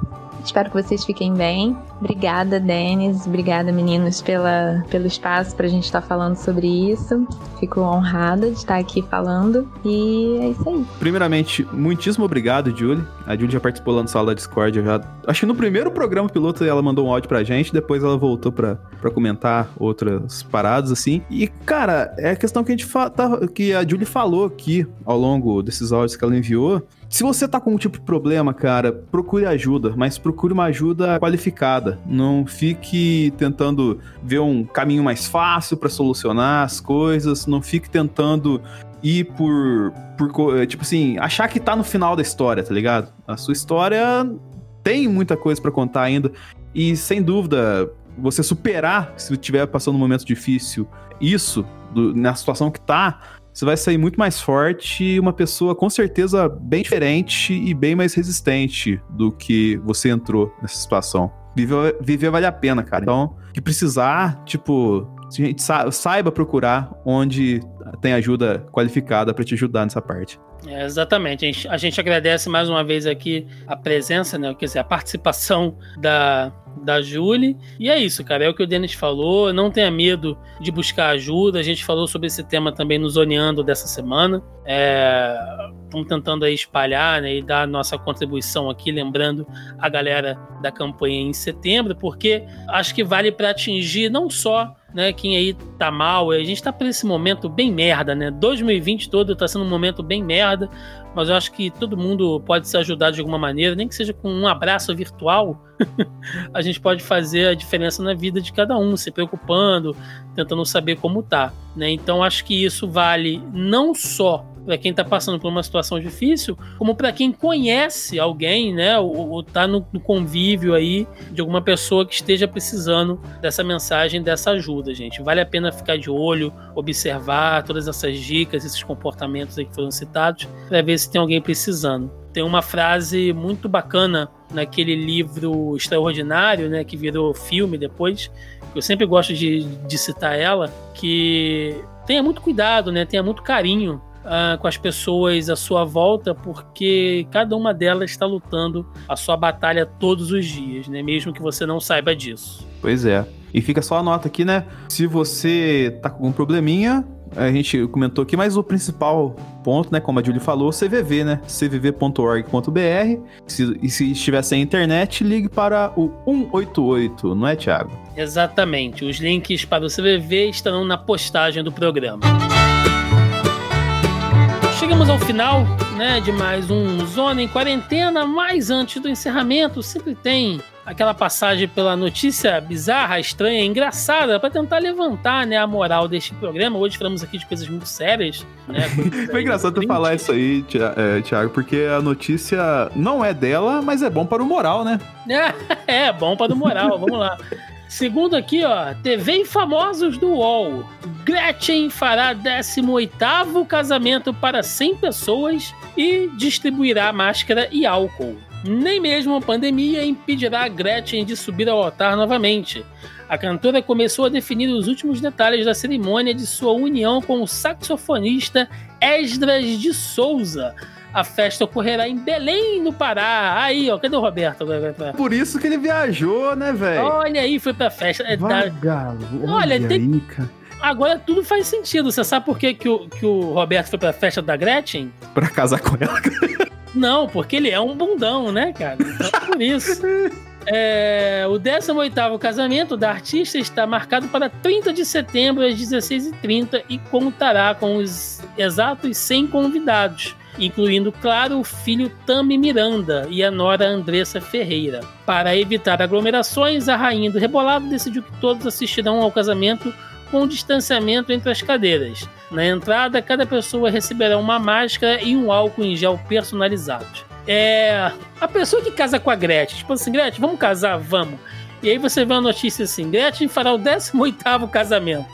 Espero que vocês fiquem bem Obrigada, Denis. Obrigada, meninos, pela, pelo espaço para a gente estar tá falando sobre isso. Fico honrada de estar aqui falando. E é isso aí. Primeiramente, muitíssimo obrigado, Julie. A Julie já participou lá no sala da Discord. já... Acho que no primeiro programa piloto ela mandou um áudio pra gente, depois ela voltou pra comentar outras paradas, assim. E, cara, é a questão que a gente tá, que a Julie falou aqui ao longo desses áudios que ela enviou se você tá com um tipo de problema, cara, procure ajuda, mas procure uma ajuda qualificada. Não fique tentando ver um caminho mais fácil para solucionar as coisas, não fique tentando ir por, por tipo assim, achar que tá no final da história, tá ligado? A sua história tem muita coisa para contar ainda e sem dúvida, você superar se estiver passando um momento difícil, isso do, na situação que tá, você vai sair muito mais forte e uma pessoa com certeza bem diferente e bem mais resistente do que você entrou nessa situação. Viver, viver vale a pena, cara. Então, que precisar, tipo, a gente saiba procurar onde tem ajuda qualificada para te ajudar nessa parte. É, exatamente. A gente, a gente, agradece mais uma vez aqui a presença, né? Quer dizer, a participação da, da Julie. E é isso, cara. É o que o Denis falou. Não tenha medo de buscar ajuda. A gente falou sobre esse tema também no Zoneando dessa semana. Estamos é, tentando aí espalhar né, e dar a nossa contribuição aqui, lembrando a galera da campanha em setembro, porque acho que vale para atingir não só né, quem aí tá mal, a gente tá por esse momento bem merda, né? 2020 todo tá sendo um momento bem merda, mas eu acho que todo mundo pode se ajudar de alguma maneira, nem que seja com um abraço virtual, a gente pode fazer a diferença na vida de cada um, se preocupando, tentando saber como tá, né? Então acho que isso vale não só para quem está passando por uma situação difícil, como para quem conhece alguém, né, ou, ou tá no, no, convívio aí de alguma pessoa que esteja precisando dessa mensagem, dessa ajuda, gente. Vale a pena ficar de olho, observar todas essas dicas, esses comportamentos aí que foram citados, para ver se tem alguém precisando. Tem uma frase muito bacana naquele livro extraordinário, né, que virou filme depois, eu sempre gosto de, de citar ela, que tenha muito cuidado, né? Tenha muito carinho uh, com as pessoas à sua volta, porque cada uma delas está lutando a sua batalha todos os dias, né? Mesmo que você não saiba disso. Pois é. E fica só a nota aqui, né? Se você tá com algum probleminha, a gente comentou aqui, mas o principal ponto, né, como a Julie falou, CVV, né? cvv.org.br. Se, e se estiver sem internet, ligue para o 188, não é, Thiago? Exatamente. Os links para o CVV estarão na postagem do programa. Chegamos ao final né, de mais um Zona em Quarentena, mas antes do encerramento, sempre tem aquela passagem pela notícia bizarra, estranha, engraçada, para tentar levantar né, a moral deste programa. Hoje falamos aqui de coisas muito sérias. Né, Foi engraçado tu falar isso aí, é, Thiago, porque a notícia não é dela, mas é bom para o moral, né? É, é bom para o moral, vamos lá. Segundo aqui, ó, TV e famosos do UOL. Gretchen fará 18º casamento para 100 pessoas e distribuirá máscara e álcool. Nem mesmo a pandemia impedirá a Gretchen de subir ao altar novamente. A cantora começou a definir os últimos detalhes da cerimônia de sua união com o saxofonista Esdras de Souza, a festa ocorrerá em Belém, no Pará. Aí, ó, cadê o Roberto? Por isso que ele viajou, né, velho? Olha aí, foi pra festa. É, Vagabundo, olha, olha tem... aí, cara. Agora tudo faz sentido. Você sabe por que, que, o, que o Roberto foi pra festa da Gretchen? Pra casar com ela. Não, porque ele é um bundão, né, cara? Então, por isso. É, o 18º casamento da artista está marcado para 30 de setembro às 16h30 e contará com os exatos 100 convidados incluindo, claro, o filho Tami Miranda e a nora Andressa Ferreira. Para evitar aglomerações, a rainha do Rebolado decidiu que todos assistirão ao casamento com distanciamento entre as cadeiras. Na entrada, cada pessoa receberá uma máscara e um álcool em gel personalizados. É. A pessoa que casa com a Gretchen, tipo assim, Gretchen, vamos casar? Vamos. E aí você vê a notícia assim: Gretchen fará o 18 casamento.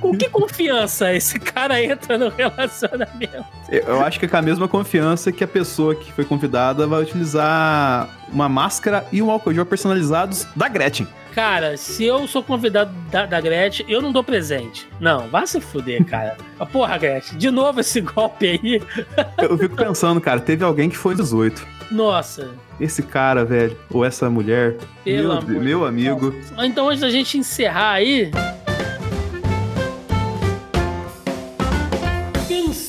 Com que confiança esse cara entra no relacionamento? Eu acho que é com a mesma confiança que a pessoa que foi convidada vai utilizar uma máscara e um álcool gel personalizados da Gretchen. Cara, se eu sou convidado da, da Gretchen, eu não dou presente. Não, vá se fuder, cara. Porra, Gretchen, de novo esse golpe aí. Eu fico pensando, cara, teve alguém que foi 18. Nossa. Esse cara, velho, ou essa mulher, Pelo meu, meu amigo. Então, antes da gente encerrar aí.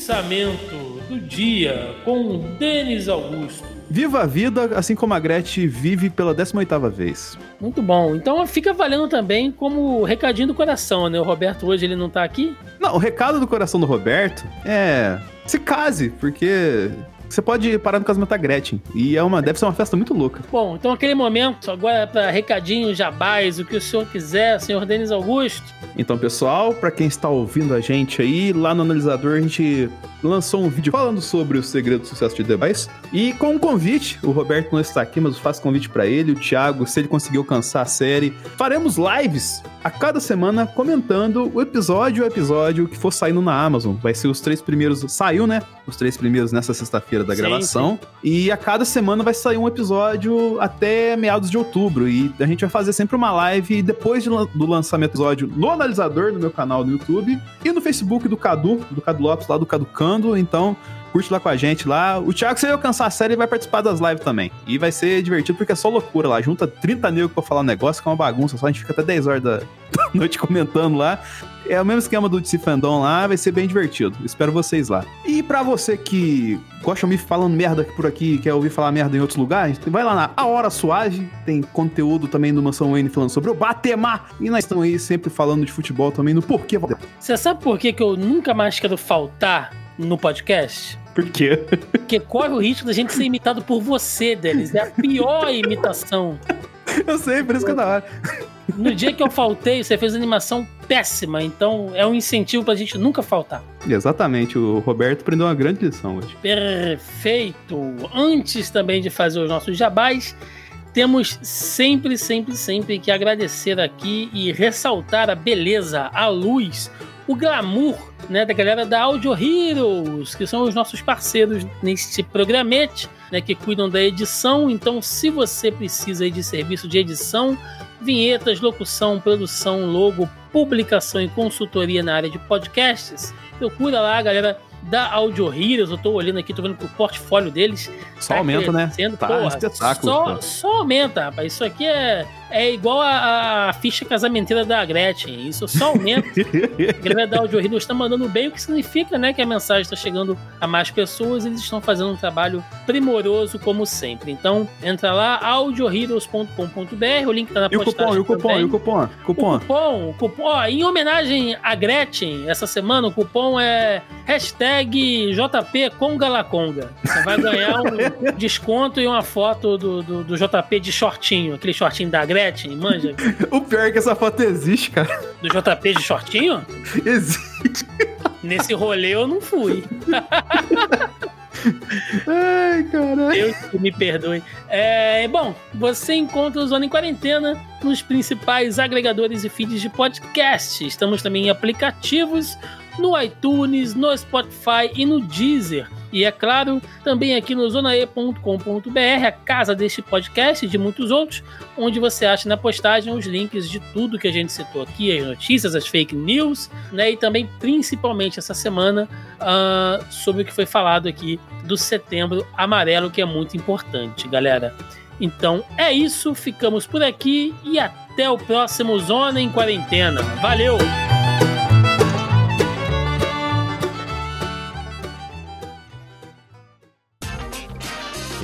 Pensamento do dia com Denis Augusto. Viva a vida, assim como a Gretchen vive pela 18ª vez. Muito bom. Então fica valendo também como recadinho do coração, né? O Roberto hoje ele não tá aqui? Não, o recado do coração do Roberto é se case, porque você pode parar no casamento da Gretchen. E é uma, deve ser uma festa muito louca. Bom, então aquele momento, agora para recadinho, jabás, o que o senhor quiser, senhor Denis Augusto. Então, pessoal, para quem está ouvindo a gente aí, lá no analisador a gente lançou um vídeo falando sobre o segredo do sucesso de Device. E com um convite, o Roberto não está aqui, mas eu faço convite para ele, o Thiago, se ele conseguir alcançar a série. Faremos lives a cada semana comentando o episódio o episódio que for saindo na Amazon. Vai ser os três primeiros. Saiu, né? Os três primeiros nessa sexta-feira da sim, gravação. Sim. E a cada semana vai sair um episódio até meados de outubro. E a gente vai fazer sempre uma live depois de, do lançamento do episódio no analisador, no meu canal no YouTube, e no Facebook do Cadu, do Cadu Lopes, lá do Cadu Cando. Então, curte lá com a gente lá. O Thiago, se ele alcançar a série, vai participar das lives também. E vai ser divertido porque é só loucura lá. Junta 30 negros pra falar um negócio, que é uma bagunça. Só a gente fica até 10 horas da, noite comentando lá. É o mesmo esquema do DC Fandom lá, vai ser bem divertido. Espero vocês lá. E para você que gosta de me falando merda por aqui, quer ouvir falar merda em outros lugares, vai lá na A Hora Suave, tem conteúdo também do Mansão Wayne falando sobre o Batemar. E nós estamos aí sempre falando de futebol também no Porquê. Você sabe por que, que eu nunca mais quero faltar no podcast? Por quê? Porque corre o risco da gente ser imitado por você, Denis. É a pior imitação. Eu sei, por isso que é da hora. No dia que eu faltei, você fez animação péssima, então é um incentivo pra gente nunca faltar. Exatamente, o Roberto aprendeu uma grande lição hoje. Perfeito! Antes também de fazer os nossos jabás, temos sempre, sempre, sempre que agradecer aqui e ressaltar a beleza, a luz, o glamour né, da galera da Audio Heroes, que são os nossos parceiros neste programete, né, que cuidam da edição. Então, se você precisa de serviço de edição, vinhetas, locução, produção, logo, publicação e consultoria na área de podcasts, procura lá, galera da Audio Heroes. Eu tô olhando aqui, tô vendo que o portfólio deles. Só tá aumenta, né? Tá Porra, espetáculo. Só, só aumenta, rapaz. Isso aqui é é igual a, a, ficha casamenteira da Gretchen. Isso só aumenta. a galera da Audio Heroes está mandando bem, o que significa né, que a mensagem está chegando a mais pessoas e eles estão fazendo um trabalho primoroso, como sempre. Então, entra lá, audioheroes.com.br, o link está na e postagem. O cupom, e o cupom, e o cupom? Cupom. O cupom, o cupom ó, em homenagem a Gretchen, essa semana o cupom é hashtag JP Conga Você vai ganhar um desconto e uma foto do, do, do JP de shortinho, aquele shortinho da Gretchen Gretchen, manja? o pior é que essa foto existe, cara. Do JP de shortinho? Existe. Nesse rolê eu não fui. Ai, caralho. Deus me perdoe. É, bom, você encontra o Zona em Quarentena nos principais agregadores e feeds de podcast. Estamos também em aplicativos no iTunes, no Spotify e no Deezer. E é claro, também aqui no zonae.com.br, a casa deste podcast e de muitos outros, onde você acha na postagem os links de tudo que a gente citou aqui, as notícias, as fake news, né? E também, principalmente essa semana, uh, sobre o que foi falado aqui do setembro amarelo, que é muito importante, galera. Então é isso, ficamos por aqui e até o próximo Zona em Quarentena. Valeu!